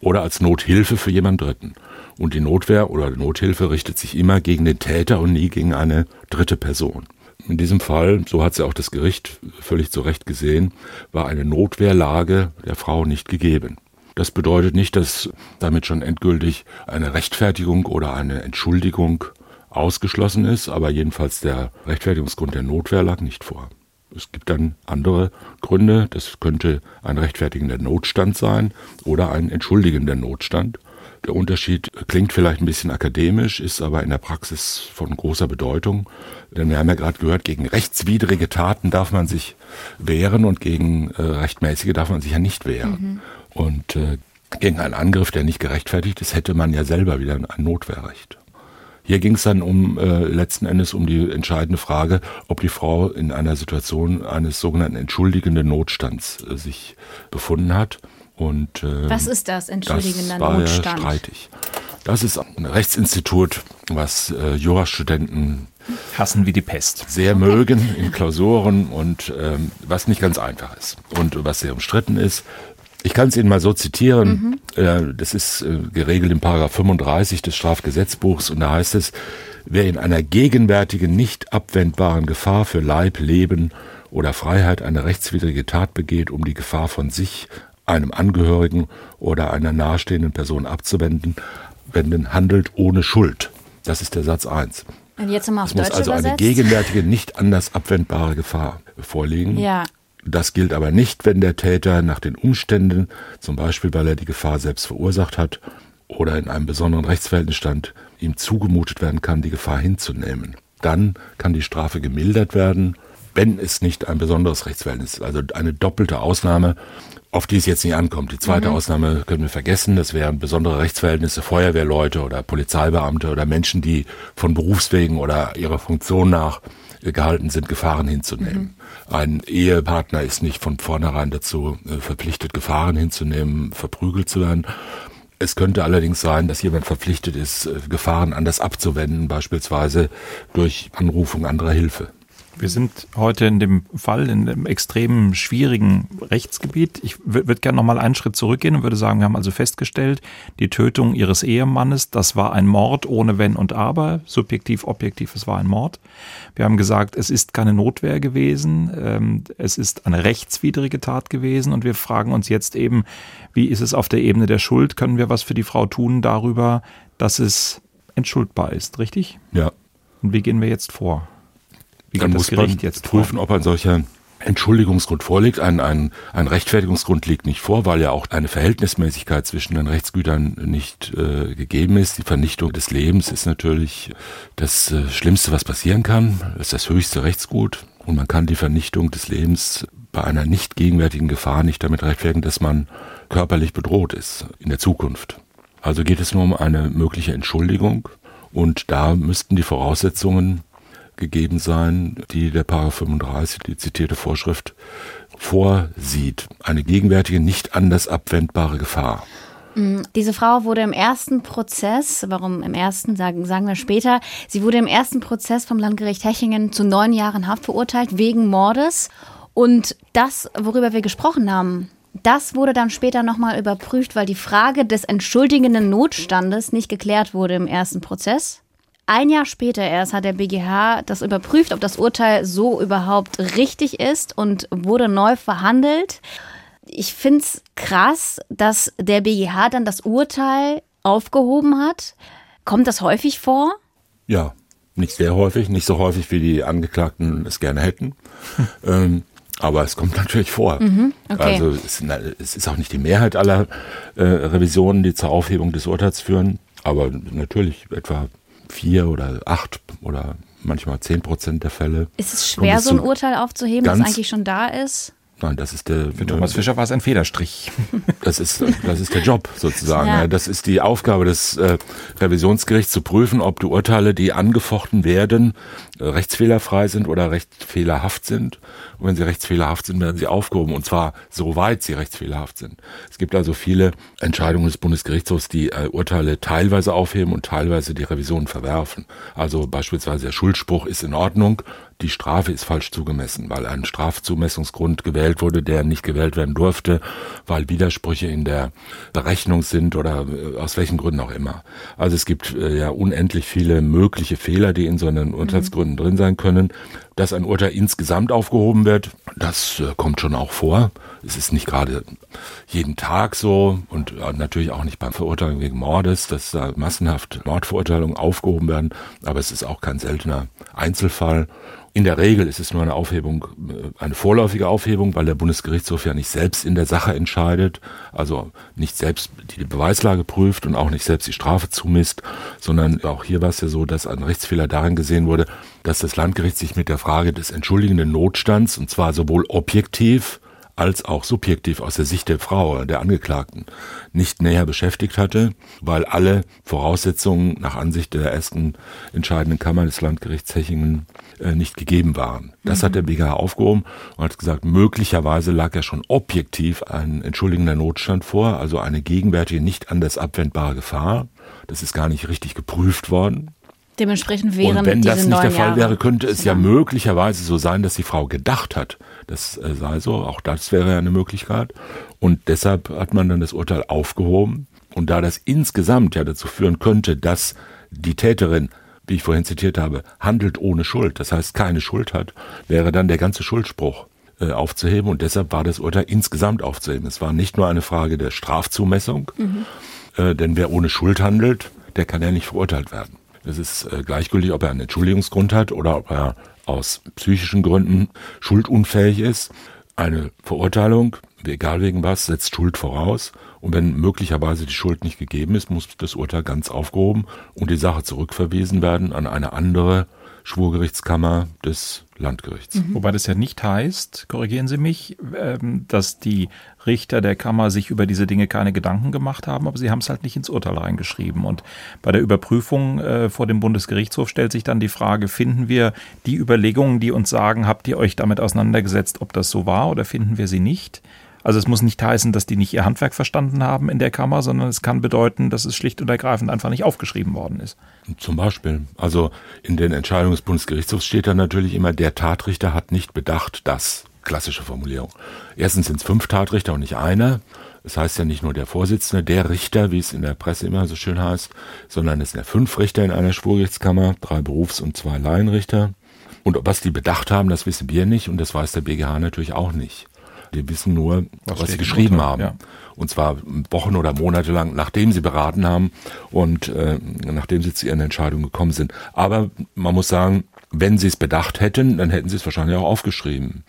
oder als Nothilfe für jemand Dritten. Und die Notwehr oder Nothilfe richtet sich immer gegen den Täter und nie gegen eine dritte Person. In diesem Fall, so hat sie auch das Gericht völlig zu Recht gesehen, war eine Notwehrlage der Frau nicht gegeben. Das bedeutet nicht, dass damit schon endgültig eine Rechtfertigung oder eine Entschuldigung ausgeschlossen ist, aber jedenfalls der Rechtfertigungsgrund der Notwehr lag nicht vor. Es gibt dann andere Gründe, das könnte ein rechtfertigender Notstand sein oder ein entschuldigender Notstand. Der Unterschied klingt vielleicht ein bisschen akademisch, ist aber in der Praxis von großer Bedeutung. Denn wir haben ja gerade gehört, gegen rechtswidrige Taten darf man sich wehren und gegen äh, rechtmäßige darf man sich ja nicht wehren. Mhm. Und äh, gegen einen Angriff, der nicht gerechtfertigt ist, hätte man ja selber wieder ein Notwehrrecht. Hier ging es dann um äh, letzten Endes um die entscheidende Frage, ob die Frau in einer Situation eines sogenannten entschuldigenden Notstands äh, sich befunden hat. Und, äh, Was ist das, entschuldigender das war Notstand? Ja streitig. Das ist ein Rechtsinstitut, was äh, Jurastudenten hassen wie die Pest. Sehr mögen in Klausuren und ähm, was nicht ganz einfach ist und was sehr umstritten ist. Ich kann es Ihnen mal so zitieren. Mhm. Äh, das ist äh, geregelt im Paragraph 35 des Strafgesetzbuchs und da heißt es, wer in einer gegenwärtigen, nicht abwendbaren Gefahr für Leib, Leben oder Freiheit eine rechtswidrige Tat begeht, um die Gefahr von sich, einem Angehörigen oder einer nahestehenden Person abzuwenden, wenden, handelt ohne Schuld. Das ist der Satz 1. Und jetzt mal auf es muss also übersetzt. eine gegenwärtige, nicht anders abwendbare Gefahr vorliegen. Ja. Das gilt aber nicht, wenn der Täter nach den Umständen, zum Beispiel weil er die Gefahr selbst verursacht hat oder in einem besonderen Rechtsverhältnis stand, ihm zugemutet werden kann, die Gefahr hinzunehmen. Dann kann die Strafe gemildert werden, wenn es nicht ein besonderes Rechtsverhältnis ist. Also eine doppelte Ausnahme auf die es jetzt nicht ankommt. Die zweite mhm. Ausnahme können wir vergessen. Das wären besondere Rechtsverhältnisse, Feuerwehrleute oder Polizeibeamte oder Menschen, die von Berufswegen oder ihrer Funktion nach gehalten sind, Gefahren hinzunehmen. Mhm. Ein Ehepartner ist nicht von vornherein dazu äh, verpflichtet, Gefahren hinzunehmen, verprügelt zu werden. Es könnte allerdings sein, dass jemand verpflichtet ist, äh, Gefahren anders abzuwenden, beispielsweise durch Anrufung anderer Hilfe. Wir sind heute in dem Fall, in dem extrem schwierigen Rechtsgebiet. Ich würde gerne noch mal einen Schritt zurückgehen und würde sagen, wir haben also festgestellt, die Tötung ihres Ehemannes, das war ein Mord ohne Wenn und Aber, subjektiv, objektiv, es war ein Mord. Wir haben gesagt, es ist keine Notwehr gewesen, ähm, es ist eine rechtswidrige Tat gewesen und wir fragen uns jetzt eben, wie ist es auf der Ebene der Schuld? Können wir was für die Frau tun darüber, dass es entschuldbar ist, richtig? Ja. Und wie gehen wir jetzt vor? Dann muss man jetzt prüfen, ob ein solcher Entschuldigungsgrund vorliegt. Ein, ein, ein Rechtfertigungsgrund liegt nicht vor, weil ja auch eine Verhältnismäßigkeit zwischen den Rechtsgütern nicht äh, gegeben ist. Die Vernichtung des Lebens ist natürlich das äh, Schlimmste, was passieren kann. Das ist das höchste Rechtsgut. Und man kann die Vernichtung des Lebens bei einer nicht gegenwärtigen Gefahr nicht damit rechtfertigen, dass man körperlich bedroht ist in der Zukunft. Also geht es nur um eine mögliche Entschuldigung. Und da müssten die Voraussetzungen gegeben sein, die der Paragraph 35, die zitierte Vorschrift, vorsieht. Eine gegenwärtige, nicht anders abwendbare Gefahr. Mm, diese Frau wurde im ersten Prozess, warum im ersten, sagen, sagen wir später, sie wurde im ersten Prozess vom Landgericht Hechingen zu neun Jahren Haft verurteilt wegen Mordes. Und das, worüber wir gesprochen haben, das wurde dann später nochmal überprüft, weil die Frage des entschuldigenden Notstandes nicht geklärt wurde im ersten Prozess. Ein Jahr später erst hat der BGH das überprüft, ob das Urteil so überhaupt richtig ist und wurde neu verhandelt. Ich finde es krass, dass der BGH dann das Urteil aufgehoben hat. Kommt das häufig vor? Ja, nicht sehr häufig, nicht so häufig, wie die Angeklagten es gerne hätten. ähm, aber es kommt natürlich vor. Mhm, okay. Also es, es, ist auch nicht die Mehrheit aller äh, Revisionen, die zur Aufhebung des Urteils führen. Aber natürlich etwa vier oder acht oder manchmal zehn Prozent der Fälle. Ist es schwer, so ein Urteil aufzuheben, das eigentlich schon da ist? Nein, das ist der. Für Thomas Fischer war es ein Federstrich. Das ist, das ist der Job sozusagen. Ja. Das ist die Aufgabe des äh, Revisionsgerichts zu prüfen, ob die Urteile, die angefochten werden, äh, rechtsfehlerfrei sind oder rechtsfehlerhaft sind. Und wenn sie rechtsfehlerhaft sind, werden sie aufgehoben. Und zwar soweit sie rechtsfehlerhaft sind. Es gibt also viele Entscheidungen des Bundesgerichtshofs, die äh, Urteile teilweise aufheben und teilweise die Revision verwerfen. Also beispielsweise der Schuldspruch ist in Ordnung, die Strafe ist falsch zugemessen, weil ein Strafzumessungsgrund gewählt wurde, der nicht gewählt werden durfte, weil Widersprüche in der Berechnung sind oder äh, aus welchen Gründen auch immer. Also es gibt äh, ja unendlich viele mögliche Fehler, die in so einen Urteilsgründen mhm. drin sein können. Dass ein Urteil insgesamt aufgehoben wird, das äh, kommt schon auch vor. Es ist nicht gerade jeden Tag so und natürlich auch nicht beim Verurteilen wegen Mordes, dass da massenhaft Mordverurteilungen aufgehoben werden, aber es ist auch kein seltener Einzelfall. In der Regel ist es nur eine Aufhebung, äh, eine vorläufige Aufhebung, weil der Bundesgerichtshof ja nicht selbst in der Sache entscheidet, also nicht selbst die Beweislage prüft und auch nicht selbst die Strafe zumisst, sondern auch hier war es ja so, dass ein Rechtsfehler darin gesehen wurde, dass das Landgericht sich mit der Frage des entschuldigenden Notstands, und zwar sowohl objektiv als auch subjektiv aus der Sicht der Frau, der Angeklagten, nicht näher beschäftigt hatte, weil alle Voraussetzungen nach Ansicht der ersten entscheidenden Kammer des Landgerichts Hechingen äh, nicht gegeben waren. Das mhm. hat der BGH aufgehoben und hat gesagt, möglicherweise lag ja schon objektiv ein entschuldigender Notstand vor, also eine gegenwärtige, nicht anders abwendbare Gefahr. Das ist gar nicht richtig geprüft worden. Dementsprechend wären Und wenn das nicht der Fall wäre, könnte es ja möglicherweise so sein, dass die Frau gedacht hat, das äh, sei so. Auch das wäre ja eine Möglichkeit. Und deshalb hat man dann das Urteil aufgehoben. Und da das insgesamt ja dazu führen könnte, dass die Täterin, wie ich vorhin zitiert habe, handelt ohne Schuld, das heißt keine Schuld hat, wäre dann der ganze Schuldspruch äh, aufzuheben. Und deshalb war das Urteil insgesamt aufzuheben. Es war nicht nur eine Frage der Strafzumessung, mhm. äh, denn wer ohne Schuld handelt, der kann ja nicht verurteilt werden. Es ist äh, gleichgültig, ob er einen Entschuldigungsgrund hat oder ob er aus psychischen Gründen schuldunfähig ist. Eine Verurteilung, egal wegen was, setzt Schuld voraus. Und wenn möglicherweise die Schuld nicht gegeben ist, muss das Urteil ganz aufgehoben und die Sache zurückverwiesen werden an eine andere Schwurgerichtskammer des Landgerichts. Mhm. Wobei das ja nicht heißt, korrigieren Sie mich, ähm, dass die Richter der Kammer sich über diese Dinge keine Gedanken gemacht haben, aber sie haben es halt nicht ins Urteil reingeschrieben. Und bei der Überprüfung äh, vor dem Bundesgerichtshof stellt sich dann die Frage, finden wir die Überlegungen, die uns sagen, habt ihr euch damit auseinandergesetzt, ob das so war oder finden wir sie nicht? Also es muss nicht heißen, dass die nicht ihr Handwerk verstanden haben in der Kammer, sondern es kann bedeuten, dass es schlicht und ergreifend einfach nicht aufgeschrieben worden ist. Zum Beispiel. Also in den Entscheidungen des Bundesgerichtshofs steht dann natürlich immer, der Tatrichter hat nicht bedacht, dass. Klassische Formulierung. Erstens sind es fünf Tatrichter und nicht einer. Das heißt ja nicht nur der Vorsitzende, der Richter, wie es in der Presse immer so schön heißt, sondern es sind ja fünf Richter in einer Schwurgerichtskammer, drei Berufs- und zwei Laienrichter. Und was die bedacht haben, das wissen wir nicht und das weiß der BGH natürlich auch nicht. Wir wissen nur, was, was sie geschrieben haben. Ja. Und zwar Wochen oder Monate lang, nachdem sie beraten haben und äh, nachdem sie zu ihren Entscheidungen gekommen sind. Aber man muss sagen, wenn sie es bedacht hätten, dann hätten sie es wahrscheinlich auch aufgeschrieben.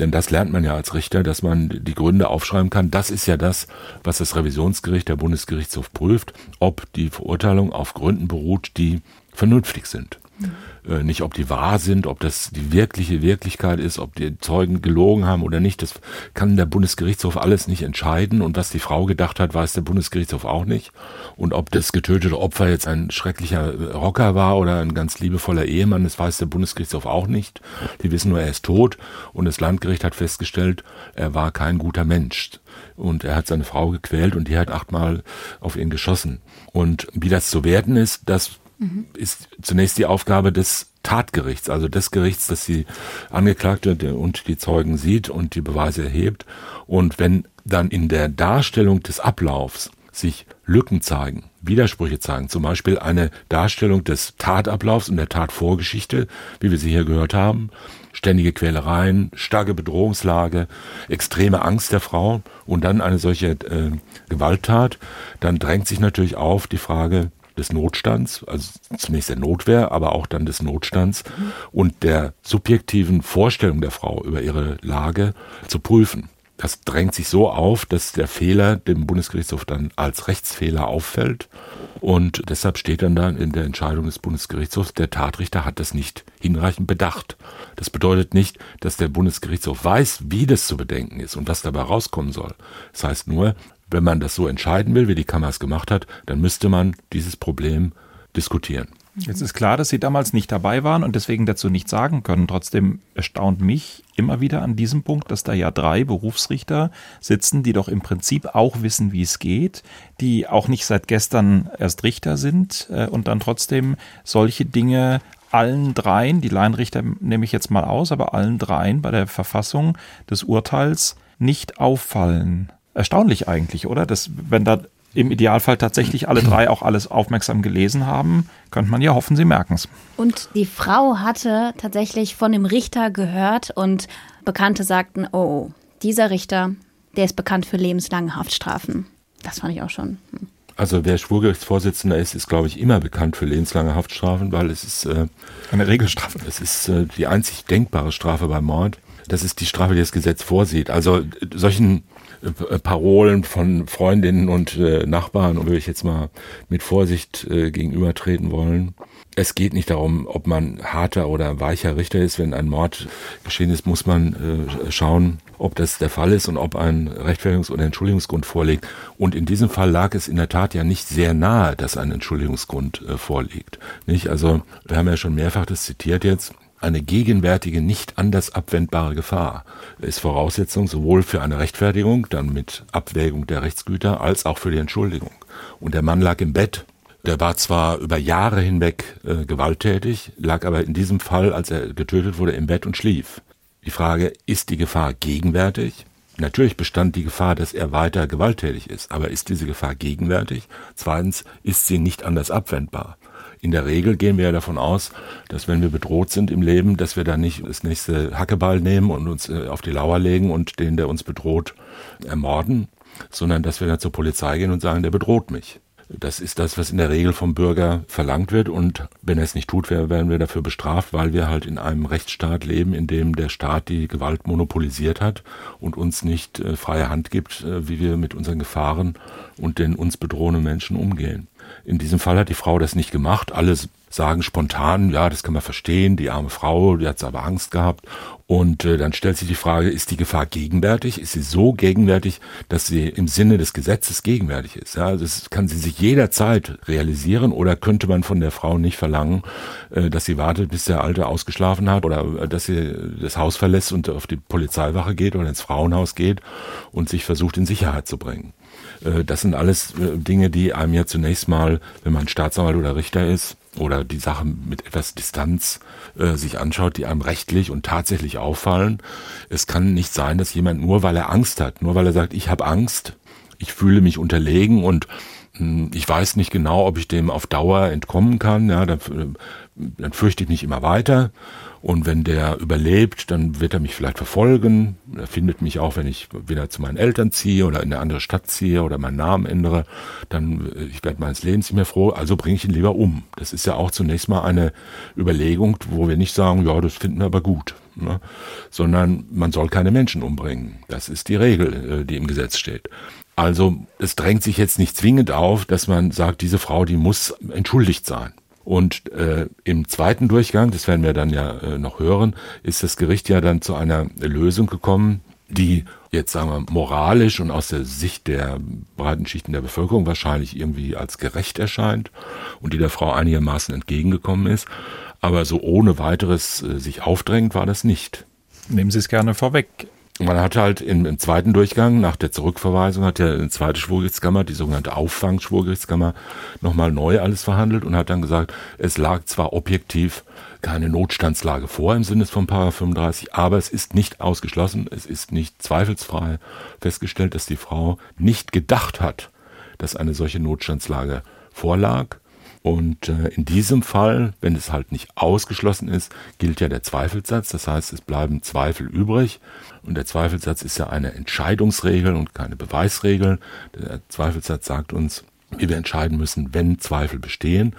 Denn das lernt man ja als Richter, dass man die Gründe aufschreiben kann. Das ist ja das, was das Revisionsgericht der Bundesgerichtshof prüft, ob die Verurteilung auf Gründen beruht, die vernünftig sind. Äh, nicht, ob die wahr sind, ob das die wirkliche Wirklichkeit ist, ob die Zeugen gelogen haben oder nicht. Das kann der Bundesgerichtshof alles nicht entscheiden. Und was die Frau gedacht hat, weiß der Bundesgerichtshof auch nicht. Und ob das getötete Opfer jetzt ein schrecklicher Rocker war oder ein ganz liebevoller Ehemann, das weiß der Bundesgerichtshof auch nicht. Die wissen nur, er ist tot. Und das Landgericht hat festgestellt, er war kein guter Mensch. Und er hat seine Frau gequält und die hat achtmal auf ihn geschossen. Und wie das zu werden ist, das mhm. ist zunächst die Aufgabe des Tatgerichts, also des Gerichts, das die Angeklagte und die Zeugen sieht und die Beweise erhebt. Und wenn dann in der Darstellung des Ablaufs sich Lücken zeigen, Widersprüche zeigen, zum Beispiel eine Darstellung des Tatablaufs und der Tatvorgeschichte, wie wir sie hier gehört haben, ständige Quälereien, starke Bedrohungslage, extreme Angst der Frau und dann eine solche äh, Gewalttat, dann drängt sich natürlich auf die Frage, des Notstands, also zunächst der Notwehr, aber auch dann des Notstands und der subjektiven Vorstellung der Frau über ihre Lage zu prüfen. Das drängt sich so auf, dass der Fehler dem Bundesgerichtshof dann als Rechtsfehler auffällt. Und deshalb steht dann da in der Entscheidung des Bundesgerichtshofs, der Tatrichter hat das nicht hinreichend bedacht. Das bedeutet nicht, dass der Bundesgerichtshof weiß, wie das zu bedenken ist und was dabei rauskommen soll. Das heißt nur, wenn man das so entscheiden will, wie die Kammer es gemacht hat, dann müsste man dieses Problem diskutieren. Jetzt ist klar, dass Sie damals nicht dabei waren und deswegen dazu nichts sagen können. Trotzdem erstaunt mich immer wieder an diesem Punkt, dass da ja drei Berufsrichter sitzen, die doch im Prinzip auch wissen, wie es geht, die auch nicht seit gestern erst Richter sind äh, und dann trotzdem solche Dinge allen dreien, die Laienrichter nehme ich jetzt mal aus, aber allen dreien bei der Verfassung des Urteils nicht auffallen erstaunlich eigentlich, oder? Dass, wenn da im Idealfall tatsächlich alle drei auch alles aufmerksam gelesen haben, könnte man ja hoffen, sie merken es. Und die Frau hatte tatsächlich von dem Richter gehört und Bekannte sagten, oh, dieser Richter, der ist bekannt für lebenslange Haftstrafen. Das fand ich auch schon. Hm. Also wer Schwurgerichtsvorsitzender ist, ist, glaube ich, immer bekannt für lebenslange Haftstrafen, weil es ist äh, eine Regelstrafe. Es ist äh, die einzig denkbare Strafe beim Mord. Das ist die Strafe, die das Gesetz vorsieht. Also solchen äh, Parolen von Freundinnen und äh, Nachbarn, würde ich jetzt mal mit Vorsicht äh, gegenübertreten wollen. Es geht nicht darum, ob man harter oder weicher Richter ist. Wenn ein Mord geschehen ist, muss man äh, schauen, ob das der Fall ist und ob ein Rechtfertigungs- oder Entschuldigungsgrund vorliegt. Und in diesem Fall lag es in der Tat ja nicht sehr nahe, dass ein Entschuldigungsgrund äh, vorliegt. Nicht? Also wir haben ja schon mehrfach das zitiert jetzt eine gegenwärtige, nicht anders abwendbare Gefahr ist Voraussetzung sowohl für eine Rechtfertigung, dann mit Abwägung der Rechtsgüter, als auch für die Entschuldigung. Und der Mann lag im Bett. Der war zwar über Jahre hinweg äh, gewalttätig, lag aber in diesem Fall, als er getötet wurde, im Bett und schlief. Die Frage, ist die Gefahr gegenwärtig? Natürlich bestand die Gefahr, dass er weiter gewalttätig ist, aber ist diese Gefahr gegenwärtig? Zweitens, ist sie nicht anders abwendbar? In der Regel gehen wir ja davon aus, dass wenn wir bedroht sind im Leben, dass wir dann nicht das nächste Hackeball nehmen und uns äh, auf die Lauer legen und den, der uns bedroht, ermorden, sondern dass wir dann zur Polizei gehen und sagen, der bedroht mich. Das ist das, was in der Regel vom Bürger verlangt wird. Und wenn er es nicht tut, werden wir dafür bestraft, weil wir halt in einem Rechtsstaat leben, in dem der Staat die Gewalt monopolisiert hat und uns nicht äh, freie Hand gibt, äh, wie wir mit unseren Gefahren und den uns bedrohenden Menschen umgehen. In diesem Fall hat die Frau das nicht gemacht. Alle sagen spontan, ja, das kann man verstehen, die arme Frau, die hat aber Angst gehabt. Und äh, dann stellt sich die Frage, ist die Gefahr gegenwärtig? Ist sie so gegenwärtig, dass sie im Sinne des Gesetzes gegenwärtig ist? Ja, das kann sie sich jederzeit realisieren oder könnte man von der Frau nicht verlangen, äh, dass sie wartet, bis der Alte ausgeschlafen hat oder äh, dass sie das Haus verlässt und auf die Polizeiwache geht oder ins Frauenhaus geht und sich versucht in Sicherheit zu bringen. Äh, das sind alles äh, Dinge, die einem ja zunächst mal, wenn man Staatsanwalt oder Richter ist, oder die Sache mit etwas Distanz äh, sich anschaut, die einem rechtlich und tatsächlich auffallen. Es kann nicht sein, dass jemand nur, weil er Angst hat, nur weil er sagt, ich habe Angst, ich fühle mich unterlegen und mh, hm, ich weiß nicht genau, ob ich dem auf Dauer entkommen kann, ja, dann, dann fürchte ich mich immer weiter und wenn der überlebt, dann wird er mich vielleicht verfolgen. Er findet mich auch, wenn ich wieder zu meinen Eltern ziehe oder in eine andere Stadt ziehe oder meinen Namen ändere. Dann, äh, ich werde meines Lebens nicht mehr froh, also bringe ich ihn lieber um. Das ist ja auch zunächst mal eine Überlegung, wo wir nicht sagen, ja, das finden wir aber gut. Ne? Sondern man soll keine Menschen umbringen. Das ist die Regel, äh, die im Gesetz steht. Also es drängt sich jetzt nicht zwingend auf, dass man sagt, diese Frau, die muss entschuldigt sein. Und äh, im zweiten Durchgang, das werden wir dann ja äh, noch hören, ist das Gericht ja dann zu einer Lösung gekommen, die jetzt sagen wir moralisch und aus der Sicht der breiten Schichten der Bevölkerung wahrscheinlich irgendwie als gerecht erscheint und die der Frau einigermaßen entgegengekommen ist. Aber so ohne weiteres äh, sich aufdrängt war das nicht. Nehmen Sie es gerne vorweg. Man hat halt im, im, zweiten Durchgang, nach der Zurückverweisung, hat ja eine zweite Schwurgerichtskammer, die sogenannte Auffangschwurgerichtskammer, nochmal neu alles verhandelt und hat dann gesagt, es lag zwar objektiv keine Notstandslage vor im Sinne von Paragraph 35, aber es ist nicht ausgeschlossen, es ist nicht zweifelsfrei festgestellt, dass die Frau nicht gedacht hat, dass eine solche Notstandslage vorlag und äh, in diesem Fall, wenn es halt nicht ausgeschlossen ist, gilt ja der Zweifelssatz. Das heißt, es bleiben Zweifel übrig. Und der Zweifelssatz ist ja eine Entscheidungsregel und keine Beweisregel. Der Zweifelssatz sagt uns, wie wir entscheiden müssen, wenn Zweifel bestehen.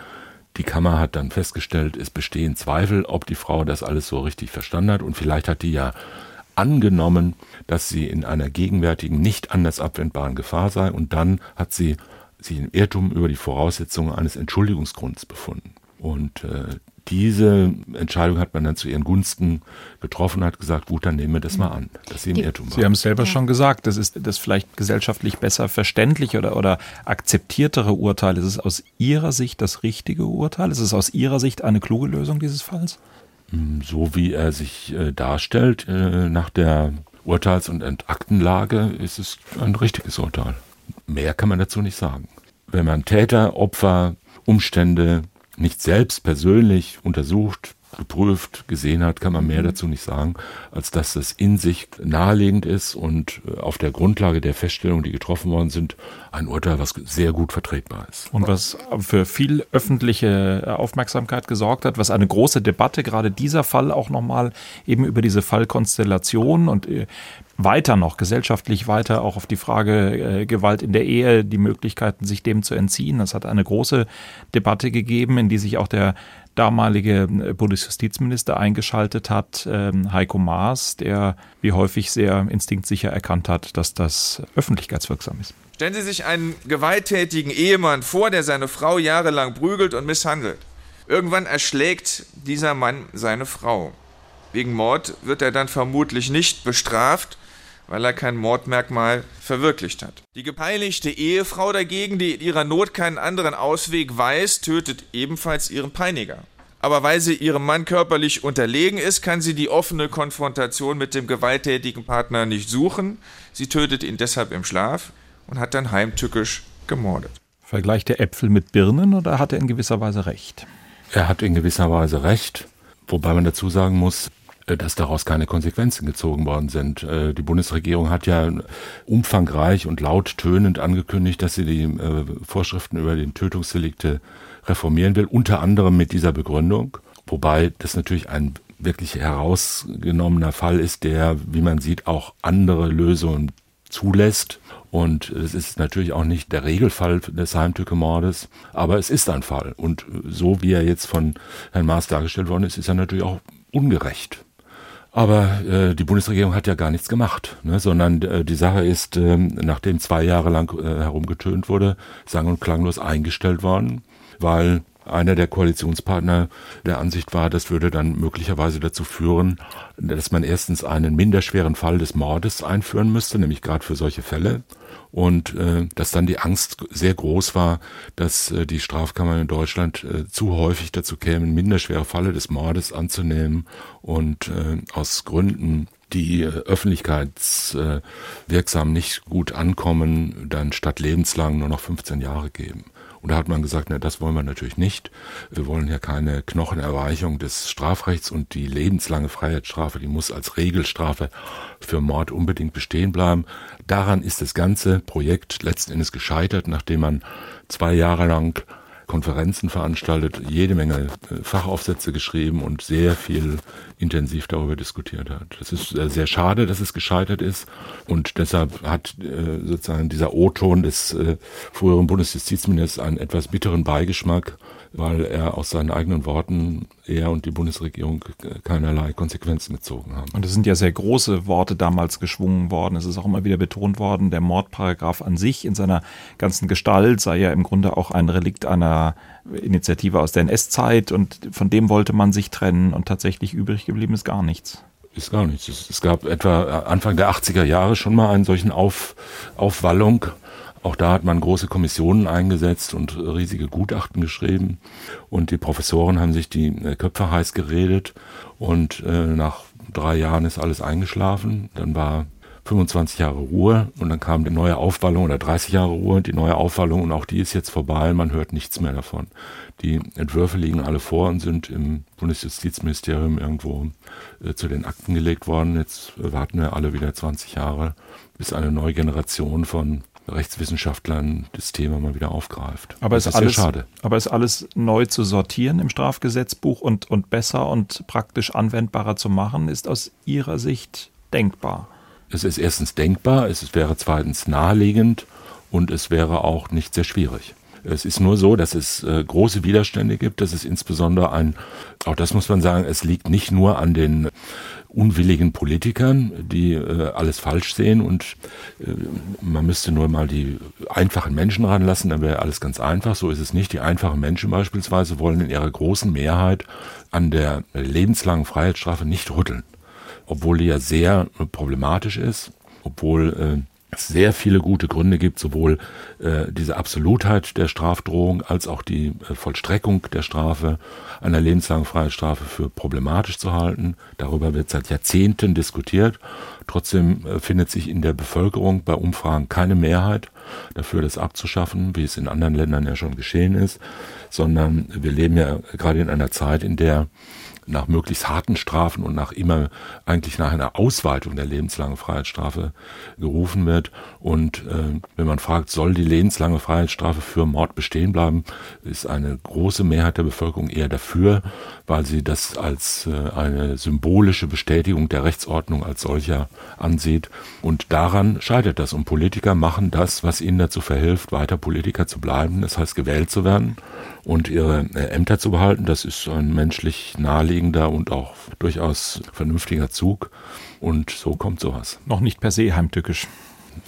Die Kammer hat dann festgestellt, es bestehen Zweifel, ob die Frau das alles so richtig verstanden hat. Und vielleicht hat die ja angenommen, dass sie in einer gegenwärtigen, nicht anders abwendbaren Gefahr sei. Und dann hat sie sich im Irrtum über die Voraussetzungen eines Entschuldigungsgrunds befunden. Und äh, diese Entscheidung hat man dann zu ihren Gunsten getroffen und hat gesagt, gut, dann nehmen wir das mal an, dass sie im Irrtum waren. Sie haben es selber ja. schon gesagt, das ist das vielleicht gesellschaftlich besser verständliche oder, oder akzeptiertere Urteil. Ist es aus Ihrer Sicht das richtige Urteil? Ist es aus Ihrer Sicht eine kluge Lösung dieses Falls? Hm, so wie er sich äh, darstellt, äh, nach der Urteils- und Aktenlage, ist es ein richtiges Urteil. Mehr kann man dazu nicht sagen. Wenn man Täter, Opfer, Umstände nicht selbst persönlich untersucht, geprüft, gesehen hat, kann man mehr mhm. dazu nicht sagen, als dass das in sich naheliegend ist und äh, auf der Grundlage der Feststellungen, die getroffen worden sind, ein Urteil, was sehr gut vertretbar ist. Und was für viel öffentliche Aufmerksamkeit gesorgt hat, was eine große Debatte, gerade dieser Fall auch nochmal eben über diese Fallkonstellation und äh, weiter noch, gesellschaftlich weiter auch auf die Frage äh, Gewalt in der Ehe, die Möglichkeiten, sich dem zu entziehen. Das hat eine große Debatte gegeben, in die sich auch der damalige äh, Bundesjustizminister eingeschaltet hat, ähm, Heiko Maas, der wie häufig sehr instinktsicher erkannt hat, dass das öffentlichkeitswirksam ist. Stellen Sie sich einen gewalttätigen Ehemann vor, der seine Frau jahrelang prügelt und misshandelt. Irgendwann erschlägt dieser Mann seine Frau. Wegen Mord wird er dann vermutlich nicht bestraft, weil er kein Mordmerkmal verwirklicht hat. Die gepeinigte Ehefrau dagegen, die in ihrer Not keinen anderen Ausweg weiß, tötet ebenfalls ihren Peiniger. Aber weil sie ihrem Mann körperlich unterlegen ist, kann sie die offene Konfrontation mit dem gewalttätigen Partner nicht suchen. Sie tötet ihn deshalb im Schlaf und hat dann heimtückisch gemordet. Vergleicht er Äpfel mit Birnen oder hat er in gewisser Weise recht? Er hat in gewisser Weise recht, wobei man dazu sagen muss, dass daraus keine Konsequenzen gezogen worden sind. Äh, die Bundesregierung hat ja umfangreich und laut tönend angekündigt, dass sie die äh, Vorschriften über den Tötungsdelikte reformieren will, unter anderem mit dieser Begründung. Wobei das natürlich ein wirklich herausgenommener Fall ist, der, wie man sieht, auch andere Lösungen zulässt. Und es ist natürlich auch nicht der Regelfall des Heimtückemordes, aber es ist ein Fall. Und so wie er jetzt von Herrn Maas dargestellt worden ist, ist er natürlich auch ungerecht. Aber äh, die Bundesregierung hat ja gar nichts gemacht, ne? sondern äh, die Sache ist, äh, nachdem zwei Jahre lang äh, herumgetönt wurde, sang- und klanglos eingestellt worden, weil einer der Koalitionspartner der Ansicht war, das würde dann möglicherweise dazu führen, dass man erstens einen minderschweren Fall des Mordes einführen müsste, nämlich gerade für solche Fälle. Und äh, dass dann die Angst sehr groß war, dass äh, die Strafkammern in Deutschland äh, zu häufig dazu kämen, minderschwere Falle des Mordes anzunehmen und äh, aus Gründen die äh, öffentlichkeitswirksam nicht gut ankommen, dann statt lebenslang nur noch 15 Jahre geben. Und da hat man gesagt, na, das wollen wir natürlich nicht. Wir wollen ja keine Knochenerweichung des Strafrechts und die lebenslange Freiheitsstrafe, die muss als Regelstrafe für Mord unbedingt bestehen bleiben. Daran ist das ganze Projekt letzten Endes gescheitert, nachdem man zwei Jahre lang Konferenzen veranstaltet, jede Menge äh, Fachaufsätze geschrieben und sehr viel intensiv darüber diskutiert hat. Es ist äh, sehr schade, dass es gescheitert ist und deshalb hat äh, sozusagen dieser O-Ton des früheren Bundesjustizministers einen etwas bitteren Beigeschmack weil er aus seinen eigenen Worten, er und die Bundesregierung keinerlei Konsequenzen gezogen haben. Und es sind ja sehr große Worte damals geschwungen worden. Es ist auch immer wieder betont worden, der Mordparagraph an sich in seiner ganzen Gestalt sei ja im Grunde auch ein Relikt einer Initiative aus der NS-Zeit und von dem wollte man sich trennen und tatsächlich übrig geblieben ist gar nichts ist gar nichts. Es, gab etwa Anfang der 80er Jahre schon mal einen solchen Auf, Aufwallung auch da hat man große Kommissionen eingesetzt und riesige Gutachten geschrieben. Und die Professoren haben sich die äh, Köpfe heiß geredet. Und äh, nach drei Jahren ist alles eingeschlafen. Dann war 25 Jahre Ruhe und dann kam die neue Aufwallung oder 30 Jahre Ruhe, die neue Aufwallung und auch die ist jetzt vorbei. Man hört nichts mehr davon. Die Entwürfe liegen alle vor und sind im Bundesjustizministerium irgendwo äh, zu den Akten gelegt worden. Jetzt warten wir alle wieder 20 Jahre, bis eine neue Generation von Rechtswissenschaftlern das Thema mal wieder aufgreift. Aber es ist alles, schade. Aber ist alles neu zu sortieren im Strafgesetzbuch und, und besser und praktisch anwendbarer zu machen, ist aus Ihrer Sicht denkbar? Es ist erstens denkbar, es wäre zweitens naheliegend und es wäre auch nicht sehr schwierig. Es ist nur so, dass es äh, große Widerstände gibt, dass es insbesondere ein, auch das muss man sagen, es liegt nicht nur an den unwilligen Politikern, die äh, alles falsch sehen und äh, man müsste nur mal die einfachen Menschen ranlassen, dann wäre alles ganz einfach. So ist es nicht. Die einfachen Menschen beispielsweise wollen in ihrer großen Mehrheit an der lebenslangen Freiheitsstrafe nicht rütteln, obwohl die ja sehr problematisch ist, obwohl äh, sehr viele gute Gründe gibt, sowohl äh, diese Absolutheit der Strafdrohung als auch die äh, Vollstreckung der Strafe einer lebenslangen Freiheitsstrafe für problematisch zu halten. Darüber wird seit Jahrzehnten diskutiert. Trotzdem äh, findet sich in der Bevölkerung bei Umfragen keine Mehrheit dafür, das abzuschaffen, wie es in anderen Ländern ja schon geschehen ist, sondern wir leben ja gerade in einer Zeit, in der nach möglichst harten Strafen und nach immer eigentlich nach einer Ausweitung der lebenslangen Freiheitsstrafe gerufen wird. Und äh, wenn man fragt, soll die lebenslange Freiheitsstrafe für Mord bestehen bleiben, ist eine große Mehrheit der Bevölkerung eher dafür, weil sie das als äh, eine symbolische Bestätigung der Rechtsordnung als solcher ansieht. Und daran scheitert das. Und Politiker machen das, was ihnen dazu verhilft, weiter Politiker zu bleiben, das heißt gewählt zu werden und ihre äh, Ämter zu behalten. Das ist ein menschlich naheliegender und auch durchaus vernünftiger Zug. Und so kommt sowas. Noch nicht per se heimtückisch.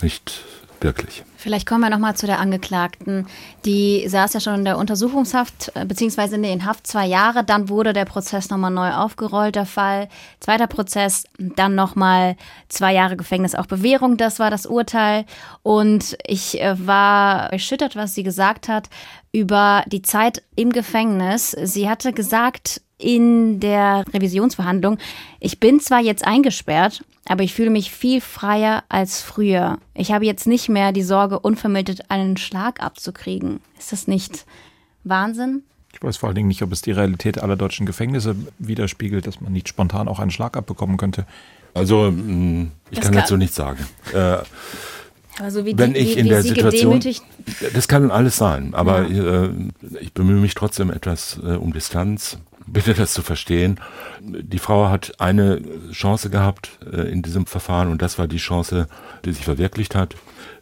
Nicht wirklich. Vielleicht kommen wir nochmal zu der Angeklagten. Die saß ja schon in der Untersuchungshaft, äh, beziehungsweise in Haft zwei Jahre. Dann wurde der Prozess nochmal neu aufgerollt, der Fall. Zweiter Prozess, dann nochmal zwei Jahre Gefängnis, auch Bewährung. Das war das Urteil. Und ich äh, war erschüttert, was sie gesagt hat über die Zeit im Gefängnis. Sie hatte gesagt, in der Revisionsverhandlung, ich bin zwar jetzt eingesperrt, aber ich fühle mich viel freier als früher. Ich habe jetzt nicht mehr die Sorge, unvermittelt einen Schlag abzukriegen. Ist das nicht Wahnsinn? Ich weiß vor allen Dingen nicht, ob es die Realität aller deutschen Gefängnisse widerspiegelt, dass man nicht spontan auch einen Schlag abbekommen könnte. Also, mm, ich das kann, dazu nichts sagen. Äh, also wie wenn die, ich wie, in der Situation, das kann alles sein, aber ja. äh, ich bemühe mich trotzdem etwas äh, um Distanz bitte das zu verstehen. Die Frau hat eine Chance gehabt äh, in diesem Verfahren und das war die Chance, die sich verwirklicht hat.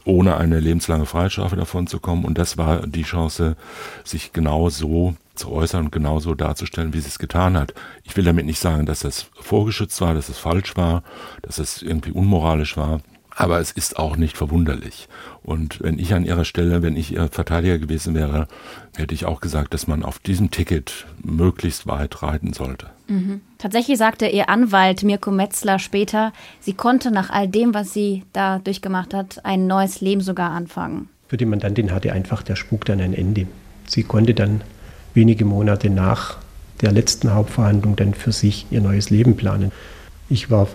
ohne eine lebenslange Freiheitsstrafe davon zu kommen. Und das war die Chance, sich genau so zu äußern und genauso darzustellen, wie sie es getan hat. Ich will damit nicht sagen, dass das vorgeschützt war, dass es falsch war, dass es irgendwie unmoralisch war. Aber es ist auch nicht verwunderlich. Und wenn ich an ihrer Stelle, wenn ich ihr Verteidiger gewesen wäre, hätte ich auch gesagt, dass man auf diesem Ticket möglichst weit reiten sollte. Mhm. Tatsächlich sagte ihr Anwalt Mirko Metzler später, sie konnte nach all dem, was sie da durchgemacht hat, ein neues Leben sogar anfangen. Für die Mandantin hatte einfach der Spuk dann ein Ende. Sie konnte dann wenige Monate nach der letzten Hauptverhandlung dann für sich ihr neues Leben planen. Ich war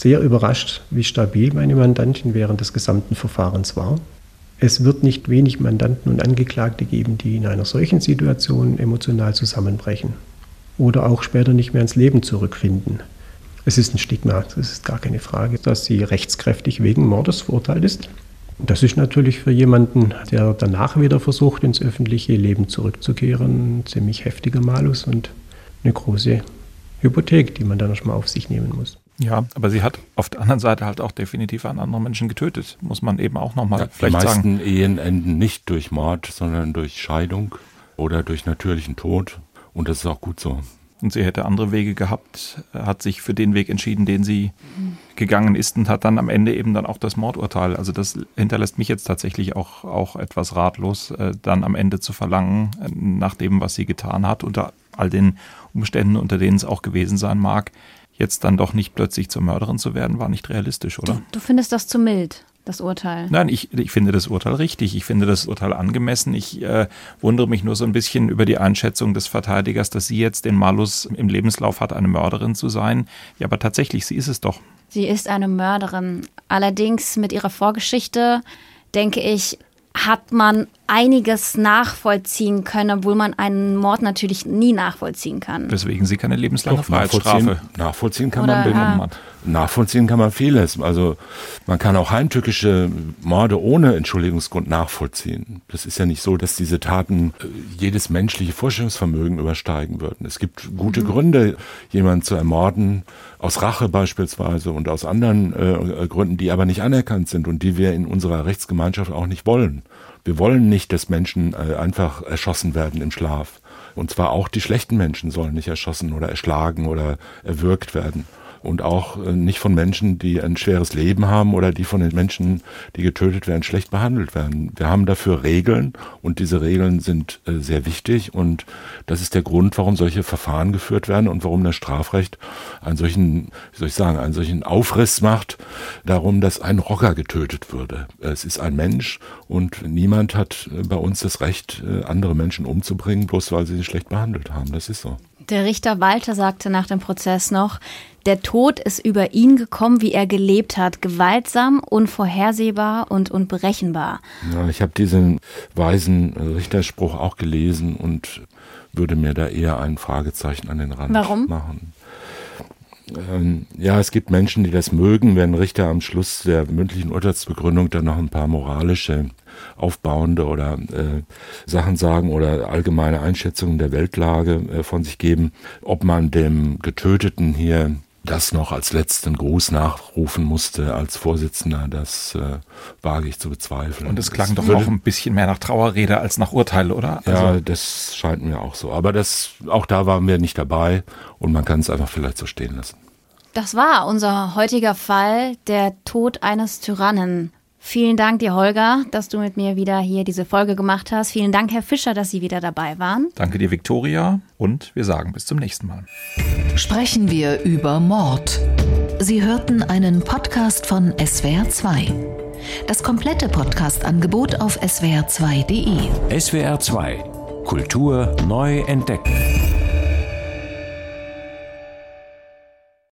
sehr überrascht, wie stabil meine Mandantin während des gesamten Verfahrens war. Es wird nicht wenig Mandanten und Angeklagte geben, die in einer solchen Situation emotional zusammenbrechen oder auch später nicht mehr ins Leben zurückfinden. Es ist ein Stigma, das ist gar keine Frage, dass sie rechtskräftig wegen Mordes verurteilt ist. Das ist natürlich für jemanden, der danach wieder versucht, ins öffentliche Leben zurückzukehren, ein ziemlich heftiger Malus und eine große Hypothek, die man dann erstmal auf sich nehmen muss. Ja, aber sie hat auf der anderen Seite halt auch definitiv einen anderen Menschen getötet, muss man eben auch nochmal ja, vielleicht sagen. Die meisten sagen. Ehen enden nicht durch Mord, sondern durch Scheidung oder durch natürlichen Tod. Und das ist auch gut so. Und sie hätte andere Wege gehabt, hat sich für den Weg entschieden, den sie gegangen ist und hat dann am Ende eben dann auch das Mordurteil. Also das hinterlässt mich jetzt tatsächlich auch, auch etwas ratlos, äh, dann am Ende zu verlangen, äh, nach dem, was sie getan hat, unter all den Umständen, unter denen es auch gewesen sein mag, jetzt dann doch nicht plötzlich zur Mörderin zu werden, war nicht realistisch, oder? Du, du findest das zu mild das Urteil? Nein, ich, ich finde das Urteil richtig. Ich finde das Urteil angemessen. Ich äh, wundere mich nur so ein bisschen über die Einschätzung des Verteidigers, dass sie jetzt den Malus im Lebenslauf hat, eine Mörderin zu sein. Ja, aber tatsächlich, sie ist es doch. Sie ist eine Mörderin. Allerdings mit ihrer Vorgeschichte denke ich, hat man einiges nachvollziehen können, obwohl man einen Mord natürlich nie nachvollziehen kann. Weswegen sie keine lebenslange Freiheitsstrafe. Nachvollziehen, nachvollziehen kann Oder, man. Ja. Nachvollziehen kann man vieles. Also man kann auch heimtückische Morde ohne Entschuldigungsgrund nachvollziehen. Das ist ja nicht so, dass diese Taten äh, jedes menschliche Vorstellungsvermögen übersteigen würden. Es gibt gute mhm. Gründe, jemanden zu ermorden, aus Rache beispielsweise und aus anderen äh, Gründen, die aber nicht anerkannt sind und die wir in unserer Rechtsgemeinschaft auch nicht wollen. Wir wollen nicht, dass Menschen äh, einfach erschossen werden im Schlaf. Und zwar auch die schlechten Menschen sollen nicht erschossen oder erschlagen oder erwürgt werden und auch äh, nicht von Menschen, die ein schweres Leben haben oder die von den Menschen, die getötet werden, schlecht behandelt werden. Wir haben dafür Regeln und diese Regeln sind äh, sehr wichtig und das ist der Grund, warum solche Verfahren geführt werden und warum das Strafrecht einen solchen, wie soll ich sagen, einen solchen Aufriss macht darum, dass ein Rocker getötet würde. Es ist ein Mensch und niemand hat äh, bei uns das Recht, andere Menschen umzubringen, bloß weil sie sie schlecht behandelt haben. Das ist so. Der Richter Walter sagte nach dem Prozess noch, der Tod ist über ihn gekommen, wie er gelebt hat, gewaltsam, unvorhersehbar und unberechenbar. Ja, ich habe diesen weisen Richterspruch auch gelesen und würde mir da eher ein Fragezeichen an den Rand Warum? machen. Ähm, ja, es gibt Menschen, die das mögen, wenn Richter am Schluss der mündlichen Urteilsbegründung dann noch ein paar moralische, aufbauende oder äh, Sachen sagen oder allgemeine Einschätzungen der Weltlage äh, von sich geben, ob man dem Getöteten hier das noch als letzten Gruß nachrufen musste als Vorsitzender, das äh, wage ich zu bezweifeln. Und es klang das doch auch ein bisschen mehr nach Trauerrede als nach Urteil, oder? Also ja, das scheint mir auch so. Aber das, auch da waren wir nicht dabei und man kann es einfach vielleicht so stehen lassen. Das war unser heutiger Fall, der Tod eines Tyrannen. Vielen Dank dir, Holger, dass du mit mir wieder hier diese Folge gemacht hast. Vielen Dank, Herr Fischer, dass Sie wieder dabei waren. Danke dir, Viktoria. Und wir sagen bis zum nächsten Mal. Sprechen wir über Mord. Sie hörten einen Podcast von SWR2. Das komplette Podcast-Angebot auf swr2.de. SWR2 Kultur neu entdecken.